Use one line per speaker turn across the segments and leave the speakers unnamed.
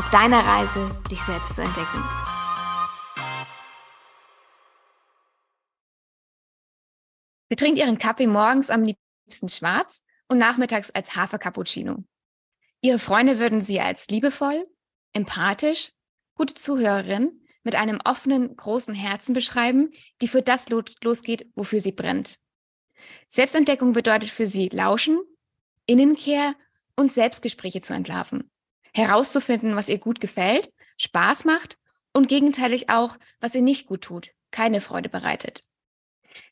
auf deiner Reise, dich selbst zu entdecken. Sie trinkt ihren Kaffee morgens am liebsten schwarz und nachmittags als Hafer-Cappuccino. Ihre Freunde würden sie als liebevoll, empathisch, gute Zuhörerin mit einem offenen, großen Herzen beschreiben, die für das losgeht, wofür sie brennt. Selbstentdeckung bedeutet für sie Lauschen, Innenkehr und Selbstgespräche zu entlarven herauszufinden, was ihr gut gefällt, Spaß macht und gegenteilig auch, was ihr nicht gut tut, keine Freude bereitet.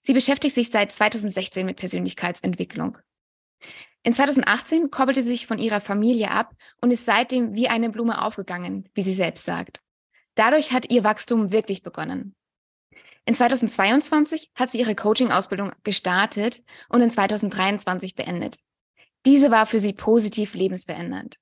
Sie beschäftigt sich seit 2016 mit Persönlichkeitsentwicklung. In 2018 koppelte sie sich von ihrer Familie ab und ist seitdem wie eine Blume aufgegangen, wie sie selbst sagt. Dadurch hat ihr Wachstum wirklich begonnen. In 2022 hat sie ihre Coaching-Ausbildung gestartet und in 2023 beendet. Diese war für sie positiv lebensverändernd.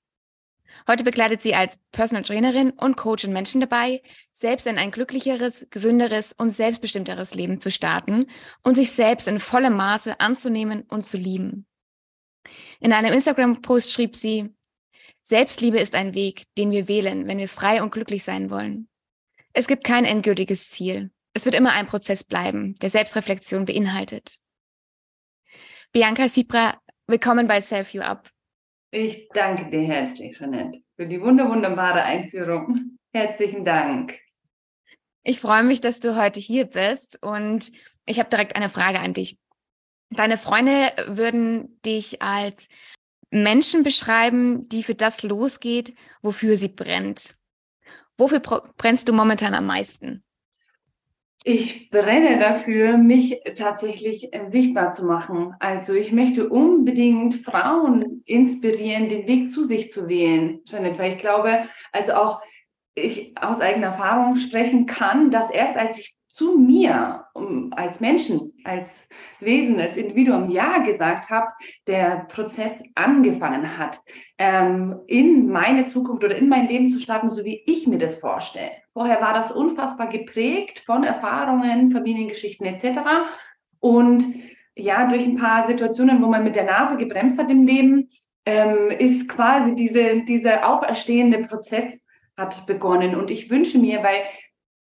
Heute begleitet sie als Personal Trainerin und Coachin Menschen dabei, selbst in ein glücklicheres, gesünderes und selbstbestimmteres Leben zu starten und sich selbst in vollem Maße anzunehmen und zu lieben. In einem Instagram-Post schrieb sie, Selbstliebe ist ein Weg, den wir wählen, wenn wir frei und glücklich sein wollen. Es gibt kein endgültiges Ziel. Es wird immer ein Prozess bleiben, der Selbstreflexion beinhaltet. Bianca Sibra, willkommen bei Self You Up.
Ich danke dir herzlich, Jeanette, für die wunder wunderbare Einführung. Herzlichen Dank.
Ich freue mich, dass du heute hier bist und ich habe direkt eine Frage an dich. Deine Freunde würden dich als Menschen beschreiben, die für das losgeht, wofür sie brennt. Wofür brennst du momentan am meisten?
Ich brenne dafür, mich tatsächlich äh, sichtbar zu machen. Also ich möchte unbedingt Frauen inspirieren, den Weg zu sich zu wählen, Janet, weil ich glaube, also auch ich aus eigener Erfahrung sprechen kann, dass erst als ich zu mir um, als Menschen, als Wesen, als Individuum Ja gesagt habe, der Prozess angefangen hat, ähm, in meine Zukunft oder in mein Leben zu starten, so wie ich mir das vorstelle. Vorher war das unfassbar geprägt von Erfahrungen, Familiengeschichten etc. Und ja, durch ein paar Situationen, wo man mit der Nase gebremst hat im Leben, ähm, ist quasi diese, dieser auferstehende Prozess hat begonnen. Und ich wünsche mir, weil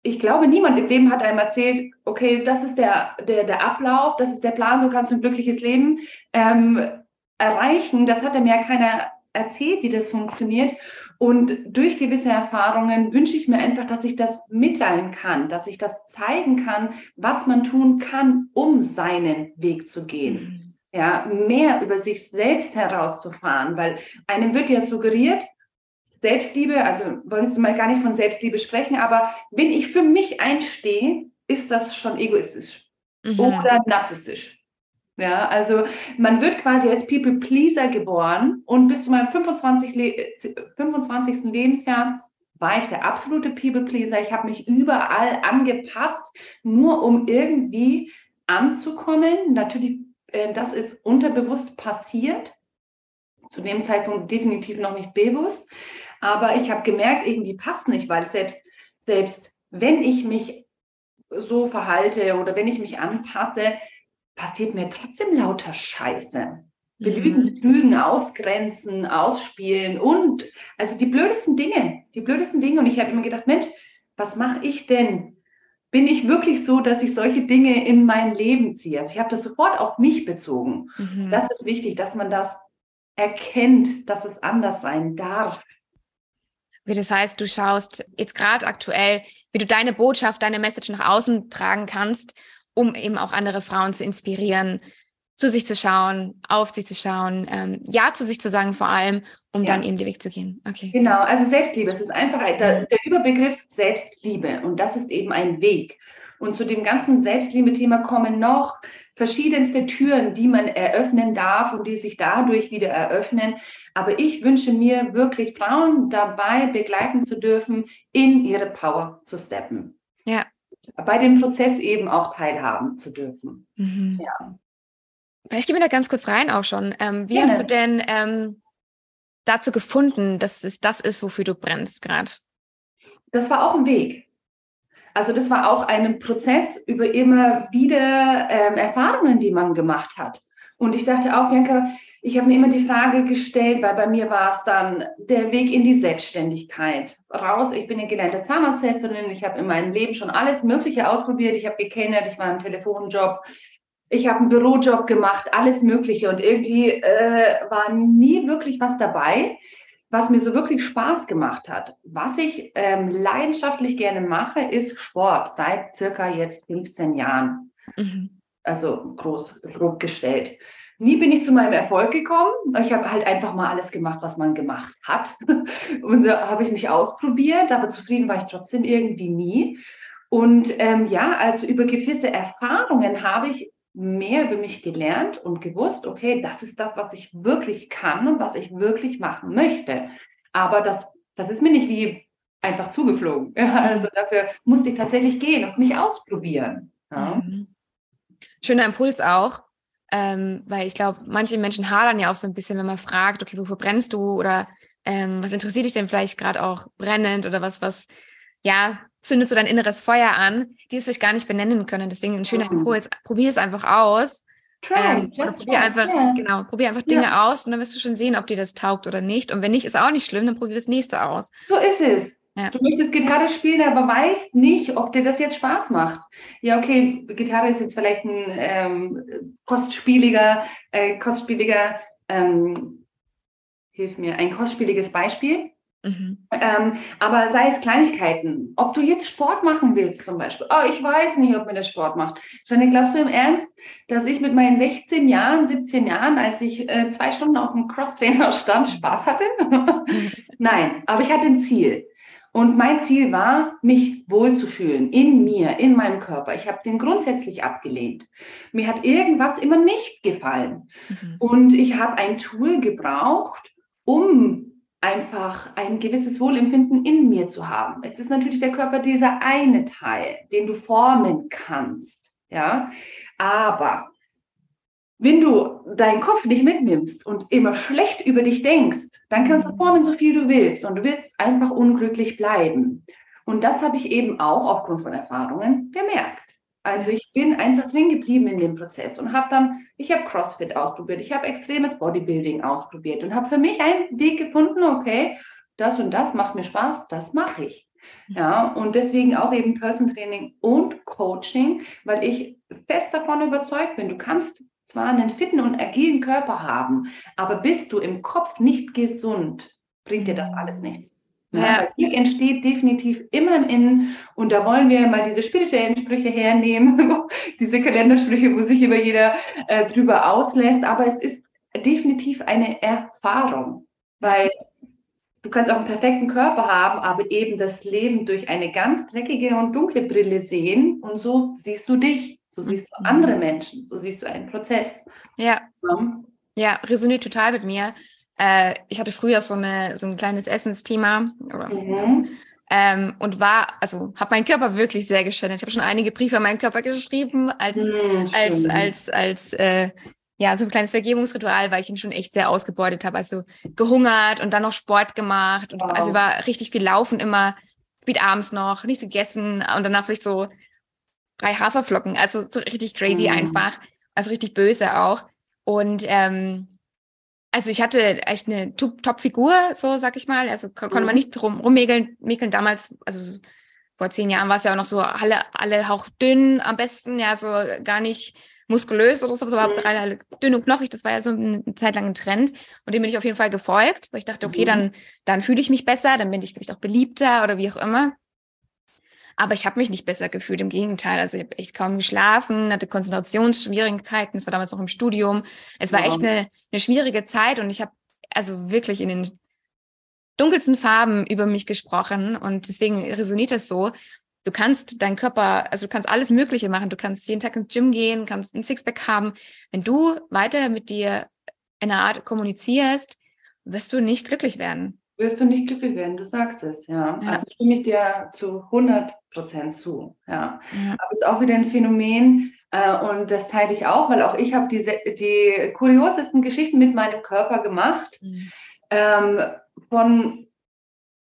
ich glaube, niemand im Leben hat einem erzählt, okay, das ist der, der, der Ablauf, das ist der Plan, so kannst du ein glückliches Leben ähm, erreichen. Das hat mir ja keiner erzählt, wie das funktioniert. Und durch gewisse Erfahrungen wünsche ich mir einfach, dass ich das mitteilen kann, dass ich das zeigen kann, was man tun kann, um seinen Weg zu gehen. Mhm. Ja, mehr über sich selbst herauszufahren, weil einem wird ja suggeriert, Selbstliebe, also wollen jetzt mal gar nicht von Selbstliebe sprechen, aber wenn ich für mich einstehe, ist das schon egoistisch mhm. oder narzisstisch. Ja, also man wird quasi als People Pleaser geboren und bis zu meinem 25, Le 25. Lebensjahr war ich der absolute People Pleaser. Ich habe mich überall angepasst, nur um irgendwie anzukommen. Natürlich, äh, das ist unterbewusst passiert. Zu dem Zeitpunkt definitiv noch nicht bewusst. Aber ich habe gemerkt, irgendwie passt nicht, weil selbst, selbst wenn ich mich so verhalte oder wenn ich mich anpasse, passiert mir trotzdem lauter Scheiße. Belügen, mhm. Lügen, ausgrenzen, ausspielen und also die blödesten Dinge, die blödesten Dinge. Und ich habe immer gedacht, Mensch, was mache ich denn? Bin ich wirklich so, dass ich solche Dinge in mein Leben ziehe? Also ich habe das sofort auf mich bezogen. Mhm. Das ist wichtig, dass man das erkennt, dass es anders sein darf.
Okay, das heißt, du schaust jetzt gerade aktuell, wie du deine Botschaft, deine Message nach außen tragen kannst, um eben auch andere Frauen zu inspirieren, zu sich zu schauen, auf sich zu schauen, ähm, Ja zu sich zu sagen vor allem, um ja. dann ihren Weg zu gehen.
Okay. Genau, also Selbstliebe, es ist einfach der, der Überbegriff Selbstliebe und das ist eben ein Weg. Und zu dem ganzen Selbstliebe-Thema kommen noch verschiedenste Türen, die man eröffnen darf und die sich dadurch wieder eröffnen. Aber ich wünsche mir wirklich Frauen dabei begleiten zu dürfen, in ihre Power zu steppen.
Ja.
Bei dem Prozess eben auch teilhaben zu dürfen. Mhm. Ja.
Vielleicht gehen wir da ganz kurz rein auch schon. Ähm, wie Gerne. hast du denn ähm, dazu gefunden, dass es das ist, wofür du brennst gerade?
Das war auch ein Weg. Also das war auch ein Prozess über immer wieder ähm, Erfahrungen, die man gemacht hat. Und ich dachte auch, Bianca, ich habe mir immer die Frage gestellt, weil bei mir war es dann der Weg in die Selbstständigkeit. Raus, ich bin eine gelernte Zahnarzthelferin, ich habe in meinem Leben schon alles Mögliche ausprobiert. Ich habe gekennert, ich war im Telefonjob, ich habe einen Bürojob gemacht, alles Mögliche. Und irgendwie äh, war nie wirklich was dabei, was mir so wirklich Spaß gemacht hat. Was ich ähm, leidenschaftlich gerne mache, ist Sport seit circa jetzt 15 Jahren. Mhm. Also groß, grob gestellt. Nie bin ich zu meinem Erfolg gekommen. Ich habe halt einfach mal alles gemacht, was man gemacht hat. Und da habe ich mich ausprobiert, aber zufrieden war ich trotzdem irgendwie nie. Und ähm, ja, also über gewisse Erfahrungen habe ich mehr über mich gelernt und gewusst, okay, das ist das, was ich wirklich kann und was ich wirklich machen möchte. Aber das, das ist mir nicht wie einfach zugeflogen. also dafür musste ich tatsächlich gehen und mich ausprobieren. Ja. Mhm.
Schöner Impuls auch, ähm, weil ich glaube, manche Menschen hadern ja auch so ein bisschen, wenn man fragt, okay, wofür brennst du oder ähm, was interessiert dich denn vielleicht gerade auch brennend oder was, was ja, zündet so dein inneres Feuer an, die es vielleicht gar nicht benennen können. Deswegen ein schöner. Impuls. Probier es einfach aus. Try, ähm, probier einfach, yeah. genau, probier einfach Dinge ja. aus und dann wirst du schon sehen, ob dir das taugt oder nicht. Und wenn nicht, ist auch nicht schlimm, dann probier das nächste aus.
So ist es. Ja. Du möchtest Gitarre spielen, aber weißt nicht, ob dir das jetzt Spaß macht. Ja, okay, Gitarre ist jetzt vielleicht ein ähm, kostspieliger, äh, kostspieliger, ähm, hilf mir, ein kostspieliges Beispiel. Mhm. Ähm, aber sei es Kleinigkeiten, ob du jetzt Sport machen willst zum Beispiel. Oh, ich weiß nicht, ob mir das Sport macht. Janine, glaubst du im Ernst, dass ich mit meinen 16 Jahren, 17 Jahren, als ich äh, zwei Stunden auf dem Crosstrainer stand, Spaß hatte? Nein, aber ich hatte ein Ziel. Und mein Ziel war, mich wohlzufühlen in mir, in meinem Körper. Ich habe den grundsätzlich abgelehnt. Mir hat irgendwas immer nicht gefallen. Mhm. Und ich habe ein Tool gebraucht, um einfach ein gewisses Wohlempfinden in mir zu haben. Jetzt ist natürlich der Körper dieser eine Teil, den du formen kannst, ja. Aber wenn du deinen Kopf nicht mitnimmst und immer schlecht über dich denkst, dann kannst du formen, so viel du willst und du willst einfach unglücklich bleiben. Und das habe ich eben auch aufgrund von Erfahrungen bemerkt. Also ich bin einfach drin geblieben in dem Prozess und habe dann, ich habe CrossFit ausprobiert, ich habe extremes Bodybuilding ausprobiert und habe für mich einen Weg gefunden, okay, das und das macht mir Spaß, das mache ich. Ja, und deswegen auch eben Person Training und Coaching, weil ich fest davon überzeugt bin, du kannst zwar einen fitten und agilen Körper haben, aber bist du im Kopf nicht gesund, bringt dir das alles nichts. Ja. Glück entsteht definitiv immer im Innen und da wollen wir mal diese spirituellen Sprüche hernehmen, diese Kalendersprüche, wo sich immer jeder äh, drüber auslässt, aber es ist definitiv eine Erfahrung, weil du kannst auch einen perfekten Körper haben, aber eben das Leben durch eine ganz dreckige und dunkle Brille sehen und so siehst du dich, so siehst du andere Menschen, so siehst du einen Prozess.
Ja. Ja, ja resoniert total mit mir. Äh, ich hatte früher so, eine, so ein kleines Essensthema oder, mhm. ähm, und war, also habe meinen Körper wirklich sehr geschändet. Ich habe schon einige Briefe an meinen Körper geschrieben, als, mhm, als, als, als, äh, ja, so ein kleines Vergebungsritual, weil ich ihn schon echt sehr ausgebeutet habe. Also gehungert und dann noch Sport gemacht. Und, wow. Also war richtig viel Laufen immer, spät abends noch, nichts gegessen und danach ich so drei Haferflocken. Also so richtig crazy mhm. einfach. Also richtig böse auch. Und ähm, also ich hatte echt eine Top-Figur, so sag ich mal. Also konnte mhm. man nicht rum, rummäkeln. Mäkeln damals, also vor zehn Jahren war es ja auch noch so alle, alle hauchdünn am besten, ja, so gar nicht muskulös oder so, aber mhm. alle dünn und knochig. Das war ja so eine Zeit lang ein Trend. Und dem bin ich auf jeden Fall gefolgt, weil ich dachte, okay, mhm. dann, dann fühle ich mich besser, dann bin ich vielleicht auch beliebter oder wie auch immer. Aber ich habe mich nicht besser gefühlt, im Gegenteil. Also ich habe echt kaum geschlafen, hatte Konzentrationsschwierigkeiten, es war damals noch im Studium. Es war ja. echt eine, eine schwierige Zeit und ich habe also wirklich in den dunkelsten Farben über mich gesprochen und deswegen resoniert das so. Du kannst deinen Körper, also du kannst alles Mögliche machen. Du kannst jeden Tag ins Gym gehen, kannst ein Sixpack haben. Wenn du weiter mit dir in einer Art kommunizierst, wirst du nicht glücklich werden.
Wirst du nicht glücklich werden, du sagst es, ja. ja. Also stimme ich dir zu 100 Prozent zu, ja. ja. Aber es ist auch wieder ein Phänomen, äh, und das teile ich auch, weil auch ich habe die, die kuriosesten Geschichten mit meinem Körper gemacht. Mhm. Ähm, von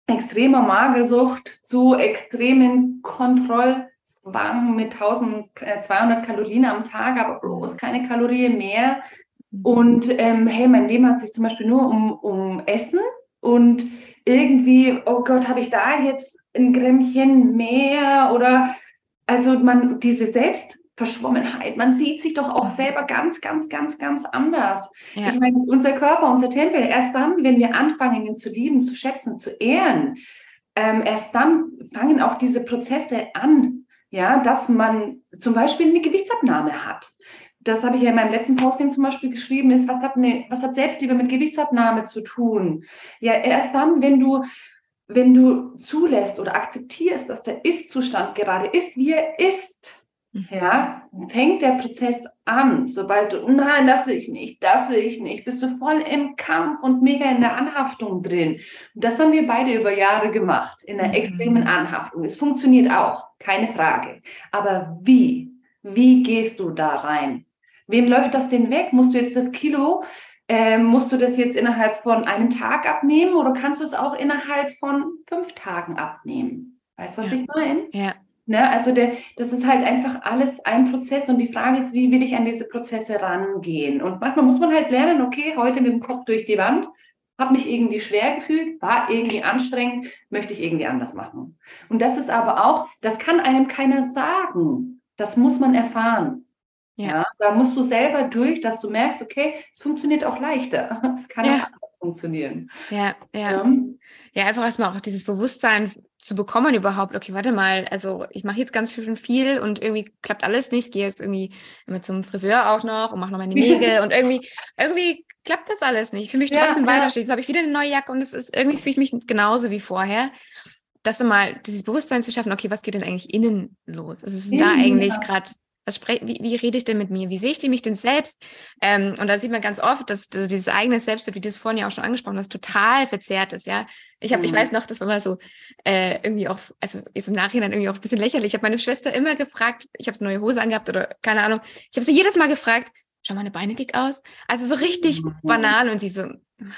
extremer Magersucht zu extremen Kontrollzwang mit 1200 äh, Kalorien am Tag, aber bloß keine Kalorien mehr. Mhm. Und ähm, hey, mein Leben hat sich zum Beispiel nur um, um Essen und irgendwie, oh Gott, habe ich da jetzt ein Grämmchen mehr oder also man diese Selbstverschwommenheit, man sieht sich doch auch selber ganz, ganz, ganz, ganz anders. Ja. Ich meine, unser Körper, unser Tempel, erst dann, wenn wir anfangen, ihn zu lieben, zu schätzen, zu ehren, ähm, erst dann fangen auch diese Prozesse an, ja, dass man zum Beispiel eine Gewichtsabnahme hat das habe ich ja in meinem letzten Posting zum Beispiel geschrieben, ist, was hat, eine, was hat Selbstliebe mit Gewichtsabnahme zu tun? Ja, erst dann, wenn du, wenn du zulässt oder akzeptierst, dass der Ist-Zustand gerade ist, wie er ist, mhm. ja, fängt der Prozess an. Sobald du, nein, das will ich nicht, das will ich nicht, bist du voll im Kampf und mega in der Anhaftung drin. Und das haben wir beide über Jahre gemacht, in der mhm. extremen Anhaftung. Es funktioniert auch, keine Frage. Aber wie? Wie gehst du da rein? Wem läuft das denn weg? Musst du jetzt das Kilo, äh, musst du das jetzt innerhalb von einem Tag abnehmen oder kannst du es auch innerhalb von fünf Tagen abnehmen? Weißt du, was ja. ich meine?
Ja.
Ne, also der, das ist halt einfach alles ein Prozess und die Frage ist, wie will ich an diese Prozesse rangehen? Und manchmal muss man halt lernen, okay, heute mit dem Kopf durch die Wand, habe mich irgendwie schwer gefühlt, war irgendwie anstrengend, möchte ich irgendwie anders machen. Und das ist aber auch, das kann einem keiner sagen. Das muss man erfahren. Ja. ja. Da musst du selber durch, dass du merkst, okay, es funktioniert auch leichter. Es kann ja. auch funktionieren.
Ja, ja. Ja, ja einfach erstmal auch dieses Bewusstsein zu bekommen überhaupt, okay, warte mal, also ich mache jetzt ganz schön viel und irgendwie klappt alles nicht. Ich gehe jetzt irgendwie immer zum Friseur auch noch und mache noch meine Nägel und irgendwie, irgendwie klappt das alles nicht. Ich fühle mich trotzdem ja, weiter. Jetzt habe ich wieder eine neue Jacke und es ist irgendwie fühle ich mich genauso wie vorher. Das mal dieses Bewusstsein zu schaffen, okay, was geht denn eigentlich innen los? Also es ist da eigentlich gerade was wie, wie rede ich denn mit mir? Wie sehe ich mich denn selbst? Ähm, und da sieht man ganz oft, dass, dass dieses eigene Selbstbild, wie du es vorhin ja auch schon angesprochen hast, total verzerrt ist, ja. Ich habe, mhm. ich weiß noch, das war mal so äh, irgendwie auch, also jetzt im Nachhinein irgendwie auch ein bisschen lächerlich. Ich habe meine Schwester immer gefragt, ich habe eine neue Hose angehabt oder keine Ahnung. Ich habe sie jedes Mal gefragt, schau meine Beine dick aus? Also so richtig mhm. banal und sie so,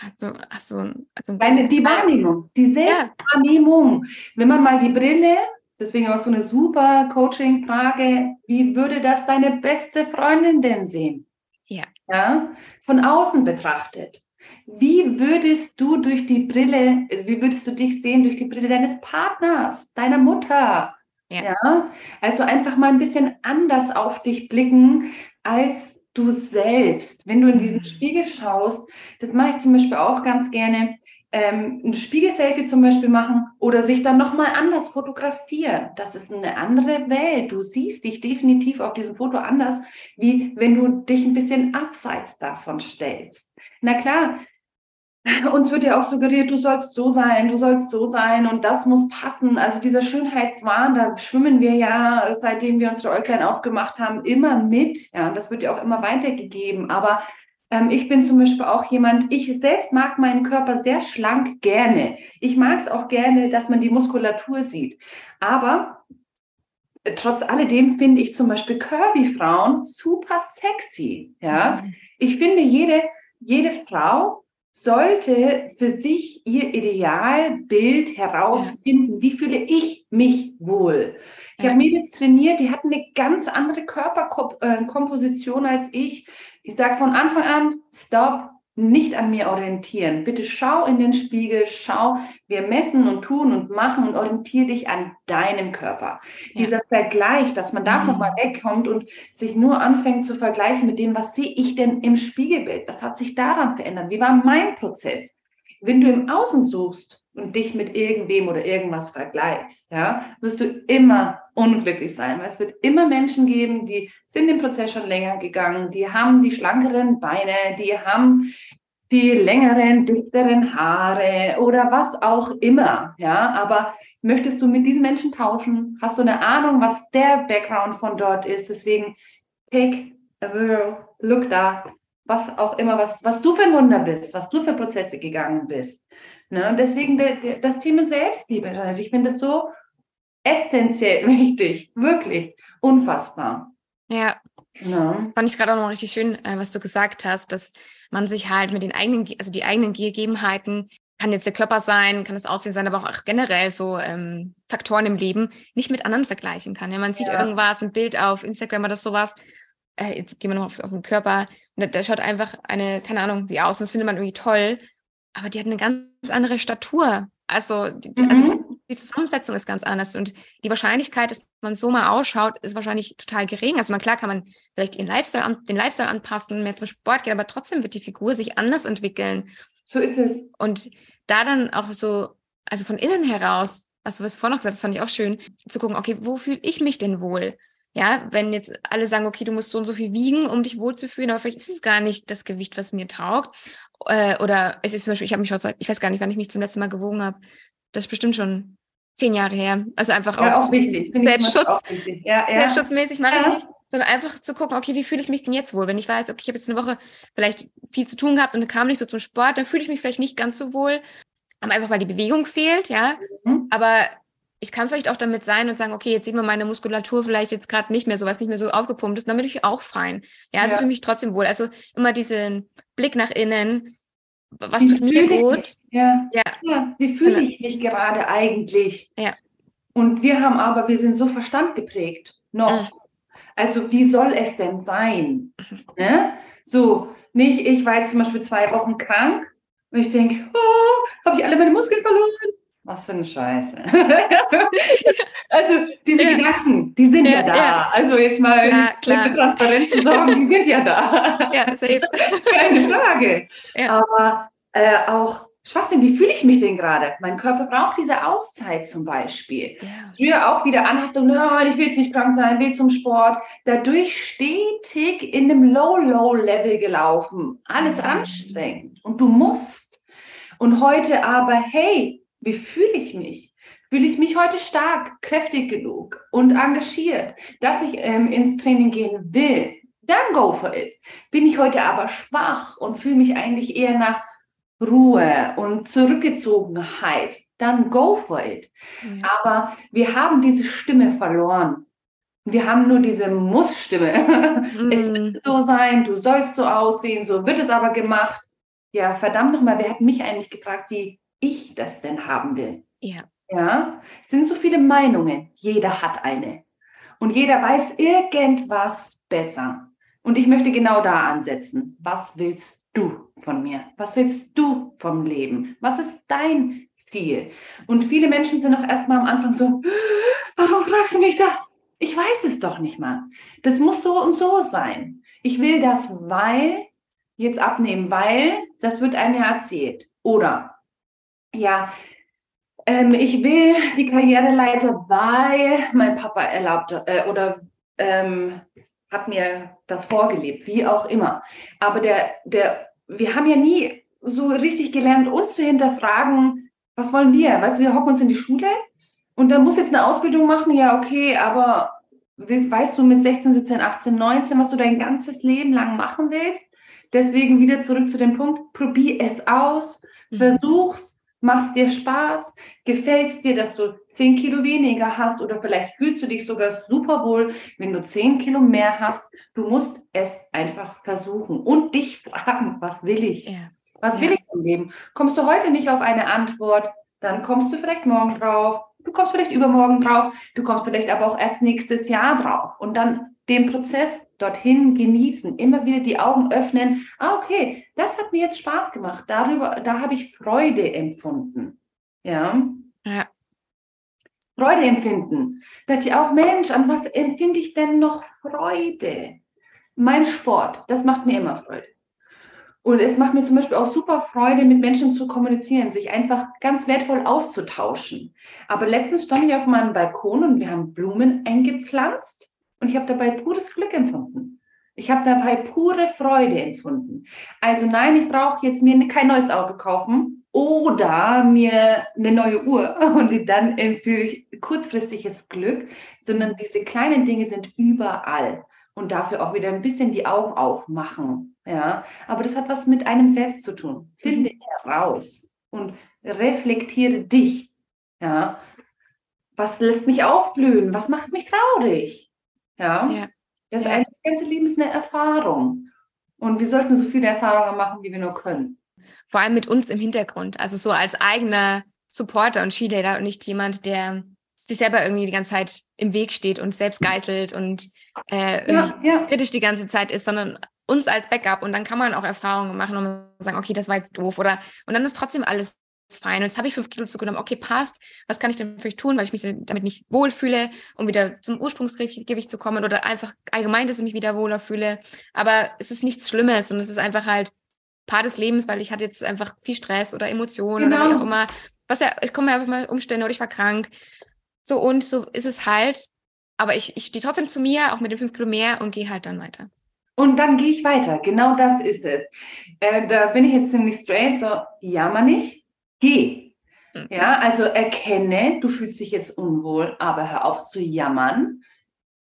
hast du, hast du, also
Meine, die Wahrnehmung, die Selbstwahrnehmung. Ja. Wenn man mal die Brille Deswegen auch so eine super Coaching-Frage. Wie würde das deine beste Freundin denn sehen?
Ja.
ja. Von außen betrachtet. Wie würdest du durch die Brille, wie würdest du dich sehen durch die Brille deines Partners, deiner Mutter? Ja. ja. Also einfach mal ein bisschen anders auf dich blicken als du selbst. Wenn du in diesen mhm. Spiegel schaust, das mache ich zum Beispiel auch ganz gerne ähm, ein Spiegelselfie zum Beispiel machen oder sich dann nochmal anders fotografieren. Das ist eine andere Welt. Du siehst dich definitiv auf diesem Foto anders, wie wenn du dich ein bisschen abseits davon stellst. Na klar, uns wird ja auch suggeriert, du sollst so sein, du sollst so sein und das muss passen. Also dieser Schönheitswahn, da schwimmen wir ja, seitdem wir unsere Äuglein aufgemacht haben, immer mit. Ja, und das wird ja auch immer weitergegeben. Aber ähm, ich bin zum Beispiel auch jemand, ich selbst mag meinen Körper sehr schlank gerne. Ich mag es auch gerne, dass man die Muskulatur sieht. Aber äh, trotz alledem finde ich zum Beispiel Curvy-Frauen super sexy. Ja, mhm. ich finde jede, jede Frau sollte für sich ihr Idealbild herausfinden. Wie fühle ich mich wohl? Ich ja. habe Mädels trainiert, die hatten eine ganz andere Körperkomposition äh, als ich. Ich sage von Anfang an, stopp, nicht an mir orientieren. Bitte schau in den Spiegel, schau, wir messen und tun und machen und orientiere dich an deinem Körper. Ja. Dieser Vergleich, dass man davon mhm. mal wegkommt und sich nur anfängt zu vergleichen mit dem, was sehe ich denn im Spiegelbild? Was hat sich daran verändert? Wie war mein Prozess? Wenn du im Außen suchst, und dich mit irgendwem oder irgendwas vergleichst, ja, wirst du immer unglücklich sein, weil es wird immer Menschen geben, die sind den Prozess schon länger gegangen, die haben die schlankeren Beine, die haben die längeren, dichteren Haare oder was auch immer, ja, aber Möchtest du mit diesen Menschen tauschen? Hast du eine Ahnung, was der Background von dort ist? Deswegen take a look da, was auch immer, was, was du für ein Wunder bist, was du für Prozesse gegangen bist. Ne? Und deswegen der, der, das Thema Selbstliebe, ich finde das so essentiell wichtig, wirklich unfassbar.
Ja. ja. Fand ich gerade auch noch richtig schön, äh, was du gesagt hast, dass man sich halt mit den eigenen, also die eigenen Gegebenheiten, kann jetzt der Körper sein, kann das Aussehen sein, aber auch generell so ähm, Faktoren im Leben nicht mit anderen vergleichen kann. Ja, man sieht ja. irgendwas, ein Bild auf Instagram oder sowas, äh, jetzt gehen wir noch auf, auf den Körper, und da, da schaut einfach eine, keine Ahnung, wie aus, und das findet man irgendwie toll, aber die hat eine ganz andere Statur. Also, die, mhm. also die, die, Zusammensetzung ist ganz anders und die Wahrscheinlichkeit, dass man so mal ausschaut, ist wahrscheinlich total gering. Also man, klar kann man vielleicht ihren Lifestyle an, den Lifestyle anpassen, mehr zum Sport gehen, aber trotzdem wird die Figur sich anders entwickeln.
So ist es.
Und da dann auch so, also von innen heraus, was du was vorhin noch gesagt hast, fand ich auch schön, zu gucken, okay, wo fühle ich mich denn wohl? Ja, wenn jetzt alle sagen, okay, du musst so und so viel wiegen, um dich wohlzufühlen, aber vielleicht ist es gar nicht das Gewicht, was mir taugt. Äh, oder es ist zum Beispiel, ich habe mich schon ich weiß gar nicht, wann ich mich zum letzten Mal gewogen habe. Das ist bestimmt schon zehn Jahre her. Also einfach
ja, auch, auch wichtig.
Selbstschutz. Ja, ja. Selbstschutzmäßig mache ich nicht, sondern einfach zu gucken, okay, wie fühle ich mich denn jetzt wohl? Wenn ich weiß, okay, ich habe jetzt eine Woche vielleicht viel zu tun gehabt und kam nicht so zum Sport, dann fühle ich mich vielleicht nicht ganz so wohl. Aber einfach, weil die Bewegung fehlt, ja. Mhm. Aber ich kann vielleicht auch damit sein und sagen, okay, jetzt sieht man meine Muskulatur vielleicht jetzt gerade nicht mehr so, was nicht mehr so aufgepumpt ist, dann bin ich auch fein. Ja, also ja. fühle mich trotzdem wohl. Also immer diesen Blick nach innen, was wie tut mir gut?
Ja. Ja. ja. Wie fühle genau. ich mich gerade eigentlich? Ja. Und wir haben aber, wir sind so verstandgeprägt noch. Mhm. Also wie soll es denn sein? Mhm. Ne? So, nicht, ich war jetzt zum Beispiel zwei Wochen krank und ich denke, oh, habe ich alle meine Muskeln verloren? Was für eine Scheiße. also diese ja. Gedanken, die sind ja, ja da. Ja. Also jetzt mal ja, klar. transparent zu sagen, die sind ja da. Ja, safe. Keine Frage. Aber äh, auch Schwachsinn, wie fühle ich mich denn gerade? Mein Körper braucht diese Auszeit zum Beispiel. Früher auch wieder Anhaftung, nein, ich will jetzt nicht krank sein, will zum Sport. Dadurch stetig in einem Low-Low-Level gelaufen. Alles mhm. anstrengend. Und du musst. Und heute aber, hey, wie fühle ich mich? Fühle ich mich heute stark, kräftig genug und engagiert, dass ich ähm, ins Training gehen will? Dann go for it. Bin ich heute aber schwach und fühle mich eigentlich eher nach Ruhe und Zurückgezogenheit? Dann go for it. Ja. Aber wir haben diese Stimme verloren. Wir haben nur diese Muss-Stimme. Mm. Es wird so sein, du sollst so aussehen, so wird es aber gemacht. Ja, verdammt nochmal, wer hat mich eigentlich gefragt, wie ich das denn haben will. Ja. Ja, es sind so viele Meinungen. Jeder hat eine. Und jeder weiß irgendwas besser. Und ich möchte genau da ansetzen. Was willst du von mir? Was willst du vom Leben? Was ist dein Ziel? Und viele Menschen sind auch erstmal am Anfang so, warum fragst du mich das? Ich weiß es doch nicht mal. Das muss so und so sein. Ich will das, weil, jetzt abnehmen, weil, das wird einem ja erzählt. Oder ja, ähm, ich will die Karriereleiter weil mein Papa erlaubt äh, oder ähm, hat mir das vorgelebt, wie auch immer. Aber der, der, wir haben ja nie so richtig gelernt, uns zu hinterfragen, was wollen wir? Weißt du, wir hocken uns in die Schule und dann muss jetzt eine Ausbildung machen, ja, okay, aber weißt du mit 16, 17, 18, 19, was du dein ganzes Leben lang machen willst? Deswegen wieder zurück zu dem Punkt, probier es aus, mhm. versuch's, Machst dir Spaß? Gefällt es dir, dass du 10 Kilo weniger hast oder vielleicht fühlst du dich sogar super wohl, wenn du 10 Kilo mehr hast? Du musst es einfach versuchen und dich fragen, was will ich? Ja. Was will ja. ich im Leben? Kommst du heute nicht auf eine Antwort, dann kommst du vielleicht morgen drauf. Du kommst vielleicht übermorgen drauf. Du kommst vielleicht aber auch erst nächstes Jahr drauf. Und dann den Prozess dorthin genießen, immer wieder die Augen öffnen. Ah, okay, das hat mir jetzt Spaß gemacht. Darüber, da habe ich Freude empfunden. Ja. ja. Freude empfinden. Da dachte ich auch, Mensch, an was empfinde ich denn noch Freude? Mein Sport, das macht mir immer Freude. Und es macht mir zum Beispiel auch super Freude, mit Menschen zu kommunizieren, sich einfach ganz wertvoll auszutauschen. Aber letztens stand ich auf meinem Balkon und wir haben Blumen eingepflanzt. Und ich habe dabei pures Glück empfunden. Ich habe dabei pure Freude empfunden. Also nein, ich brauche jetzt mir kein neues Auto kaufen oder mir eine neue Uhr und dann empfehle ich kurzfristiges Glück, sondern diese kleinen Dinge sind überall und dafür auch wieder ein bisschen die Augen aufmachen. Ja, aber das hat was mit einem selbst zu tun. Finde mhm. heraus und reflektiere dich. Ja, was lässt mich aufblühen? Was macht mich traurig? Ja, ja. das ja. ganze Leben ist eine Erfahrung und wir sollten so viele Erfahrungen machen, wie wir nur können.
Vor allem mit uns im Hintergrund, also so als eigener Supporter und Cheerleader und nicht jemand, der sich selber irgendwie die ganze Zeit im Weg steht und selbst geißelt und äh, ja, ja. kritisch die ganze Zeit ist, sondern uns als Backup und dann kann man auch Erfahrungen machen und sagen, okay, das war jetzt doof oder und dann ist trotzdem alles fein. Und jetzt habe ich fünf Kilo zugenommen, okay, passt. Was kann ich denn vielleicht tun, weil ich mich damit nicht wohlfühle, um wieder zum Ursprungsgewicht zu kommen oder einfach allgemein, dass ich mich wieder wohler fühle. Aber es ist nichts Schlimmes und es ist einfach halt Part des Lebens, weil ich hatte jetzt einfach viel Stress oder Emotionen genau. oder wie auch immer. Was ja, ich komme einfach mal Umstände oder ich war krank. So und so ist es halt. Aber ich, ich stehe trotzdem zu mir, auch mit den fünf Kilo mehr und gehe halt dann weiter.
Und dann gehe ich weiter. Genau das ist es. Äh, da bin ich jetzt ziemlich straight, so jammer nicht, geh. Mhm. Ja, also erkenne, du fühlst dich jetzt unwohl, aber hör auf zu jammern.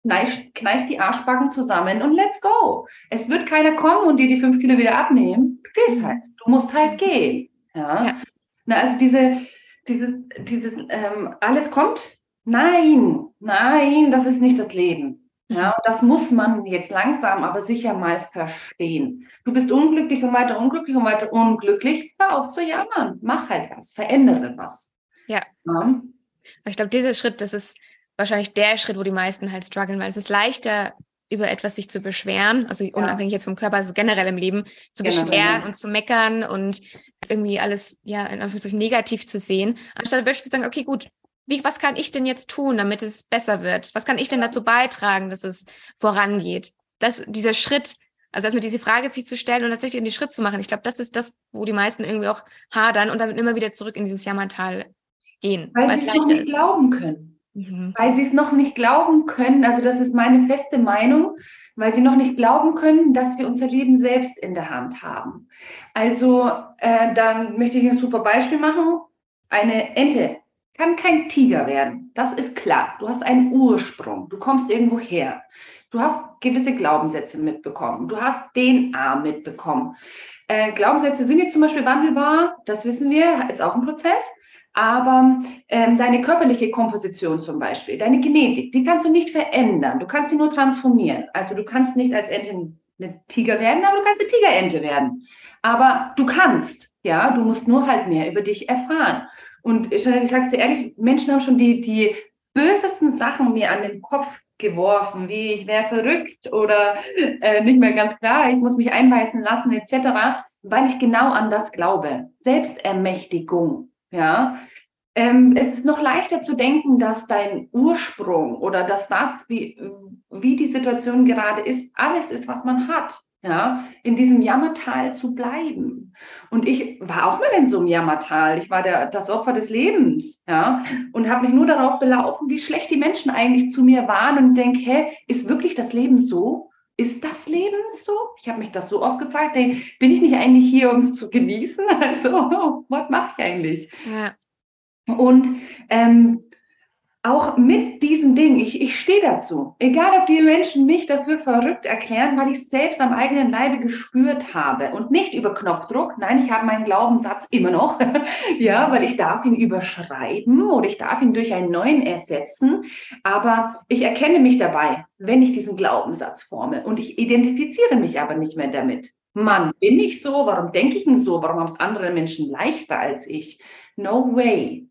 Kneif, kneif die Arschbacken zusammen und let's go. Es wird keiner kommen und dir die fünf Kilo wieder abnehmen. Du gehst mhm. halt. Du musst halt gehen. Ja. ja. Na, also diese, diese, diese, ähm, alles kommt. Nein, nein, das ist nicht das Leben. Ja, und das muss man jetzt langsam, aber sicher mal verstehen. Du bist unglücklich und weiter unglücklich und weiter unglücklich. Hör auf zu jammern. Mach halt was. Verändere was.
Ja. ja. Ich glaube, dieser Schritt, das ist wahrscheinlich der Schritt, wo die meisten halt strugglen, weil es ist leichter, über etwas sich zu beschweren, also ja. unabhängig jetzt vom Körper, also generell im Leben, zu genau, beschweren und zu meckern und irgendwie alles, ja, in Anführungszeichen negativ zu sehen, anstatt wirklich zu sagen, okay, gut, wie, was kann ich denn jetzt tun, damit es besser wird? Was kann ich denn dazu beitragen, dass es vorangeht? Das, dieser Schritt, also erstmal diese Frage sich zu stellen und tatsächlich in die Schritt zu machen. Ich glaube, das ist das, wo die meisten irgendwie auch hadern und damit immer wieder zurück in dieses Jammertal gehen.
Weil, weil sie es noch nicht ist. glauben können. Mhm. Weil sie es noch nicht glauben können, also das ist meine feste Meinung, weil sie noch nicht glauben können, dass wir unser Leben selbst in der Hand haben. Also äh, dann möchte ich ein super Beispiel machen. Eine Ente kann kein Tiger werden. Das ist klar. Du hast einen Ursprung. Du kommst irgendwo her. Du hast gewisse Glaubenssätze mitbekommen. Du hast DNA mitbekommen. Äh, Glaubenssätze sind jetzt zum Beispiel wandelbar. Das wissen wir, ist auch ein Prozess. Aber ähm, deine körperliche Komposition zum Beispiel, deine Genetik, die kannst du nicht verändern. Du kannst sie nur transformieren. Also du kannst nicht als Ente eine Tiger werden, aber du kannst eine Tigerente werden. Aber du kannst, ja, du musst nur halt mehr über dich erfahren. Und ich sag's dir ehrlich, Menschen haben schon die, die bösesten Sachen mir an den Kopf geworfen, wie ich wäre verrückt oder äh, nicht mehr ganz klar, ich muss mich einweisen lassen etc., weil ich genau an das glaube. Selbstermächtigung, ja. Ähm, es ist noch leichter zu denken, dass dein Ursprung oder dass das, wie, wie die Situation gerade ist, alles ist, was man hat ja, in diesem Jammertal zu bleiben. Und ich war auch mal in so einem Jammertal. Ich war der, das Opfer des Lebens, ja, und habe mich nur darauf belaufen, wie schlecht die Menschen eigentlich zu mir waren und denke, hä, ist wirklich das Leben so? Ist das Leben so? Ich habe mich das so oft gefragt, ey, bin ich nicht eigentlich hier, um es zu genießen? Also, was mache ich eigentlich? Ja. Und ähm, auch mit diesem Ding, ich, ich stehe dazu. Egal, ob die Menschen mich dafür verrückt erklären, weil ich es selbst am eigenen Leibe gespürt habe und nicht über Knopfdruck. Nein, ich habe meinen Glaubenssatz immer noch. ja, weil ich darf ihn überschreiben oder ich darf ihn durch einen neuen ersetzen. Aber ich erkenne mich dabei, wenn ich diesen Glaubenssatz forme und ich identifiziere mich aber nicht mehr damit. Mann, bin ich so? Warum denke ich denn so? Warum haben es andere Menschen leichter als ich? No way.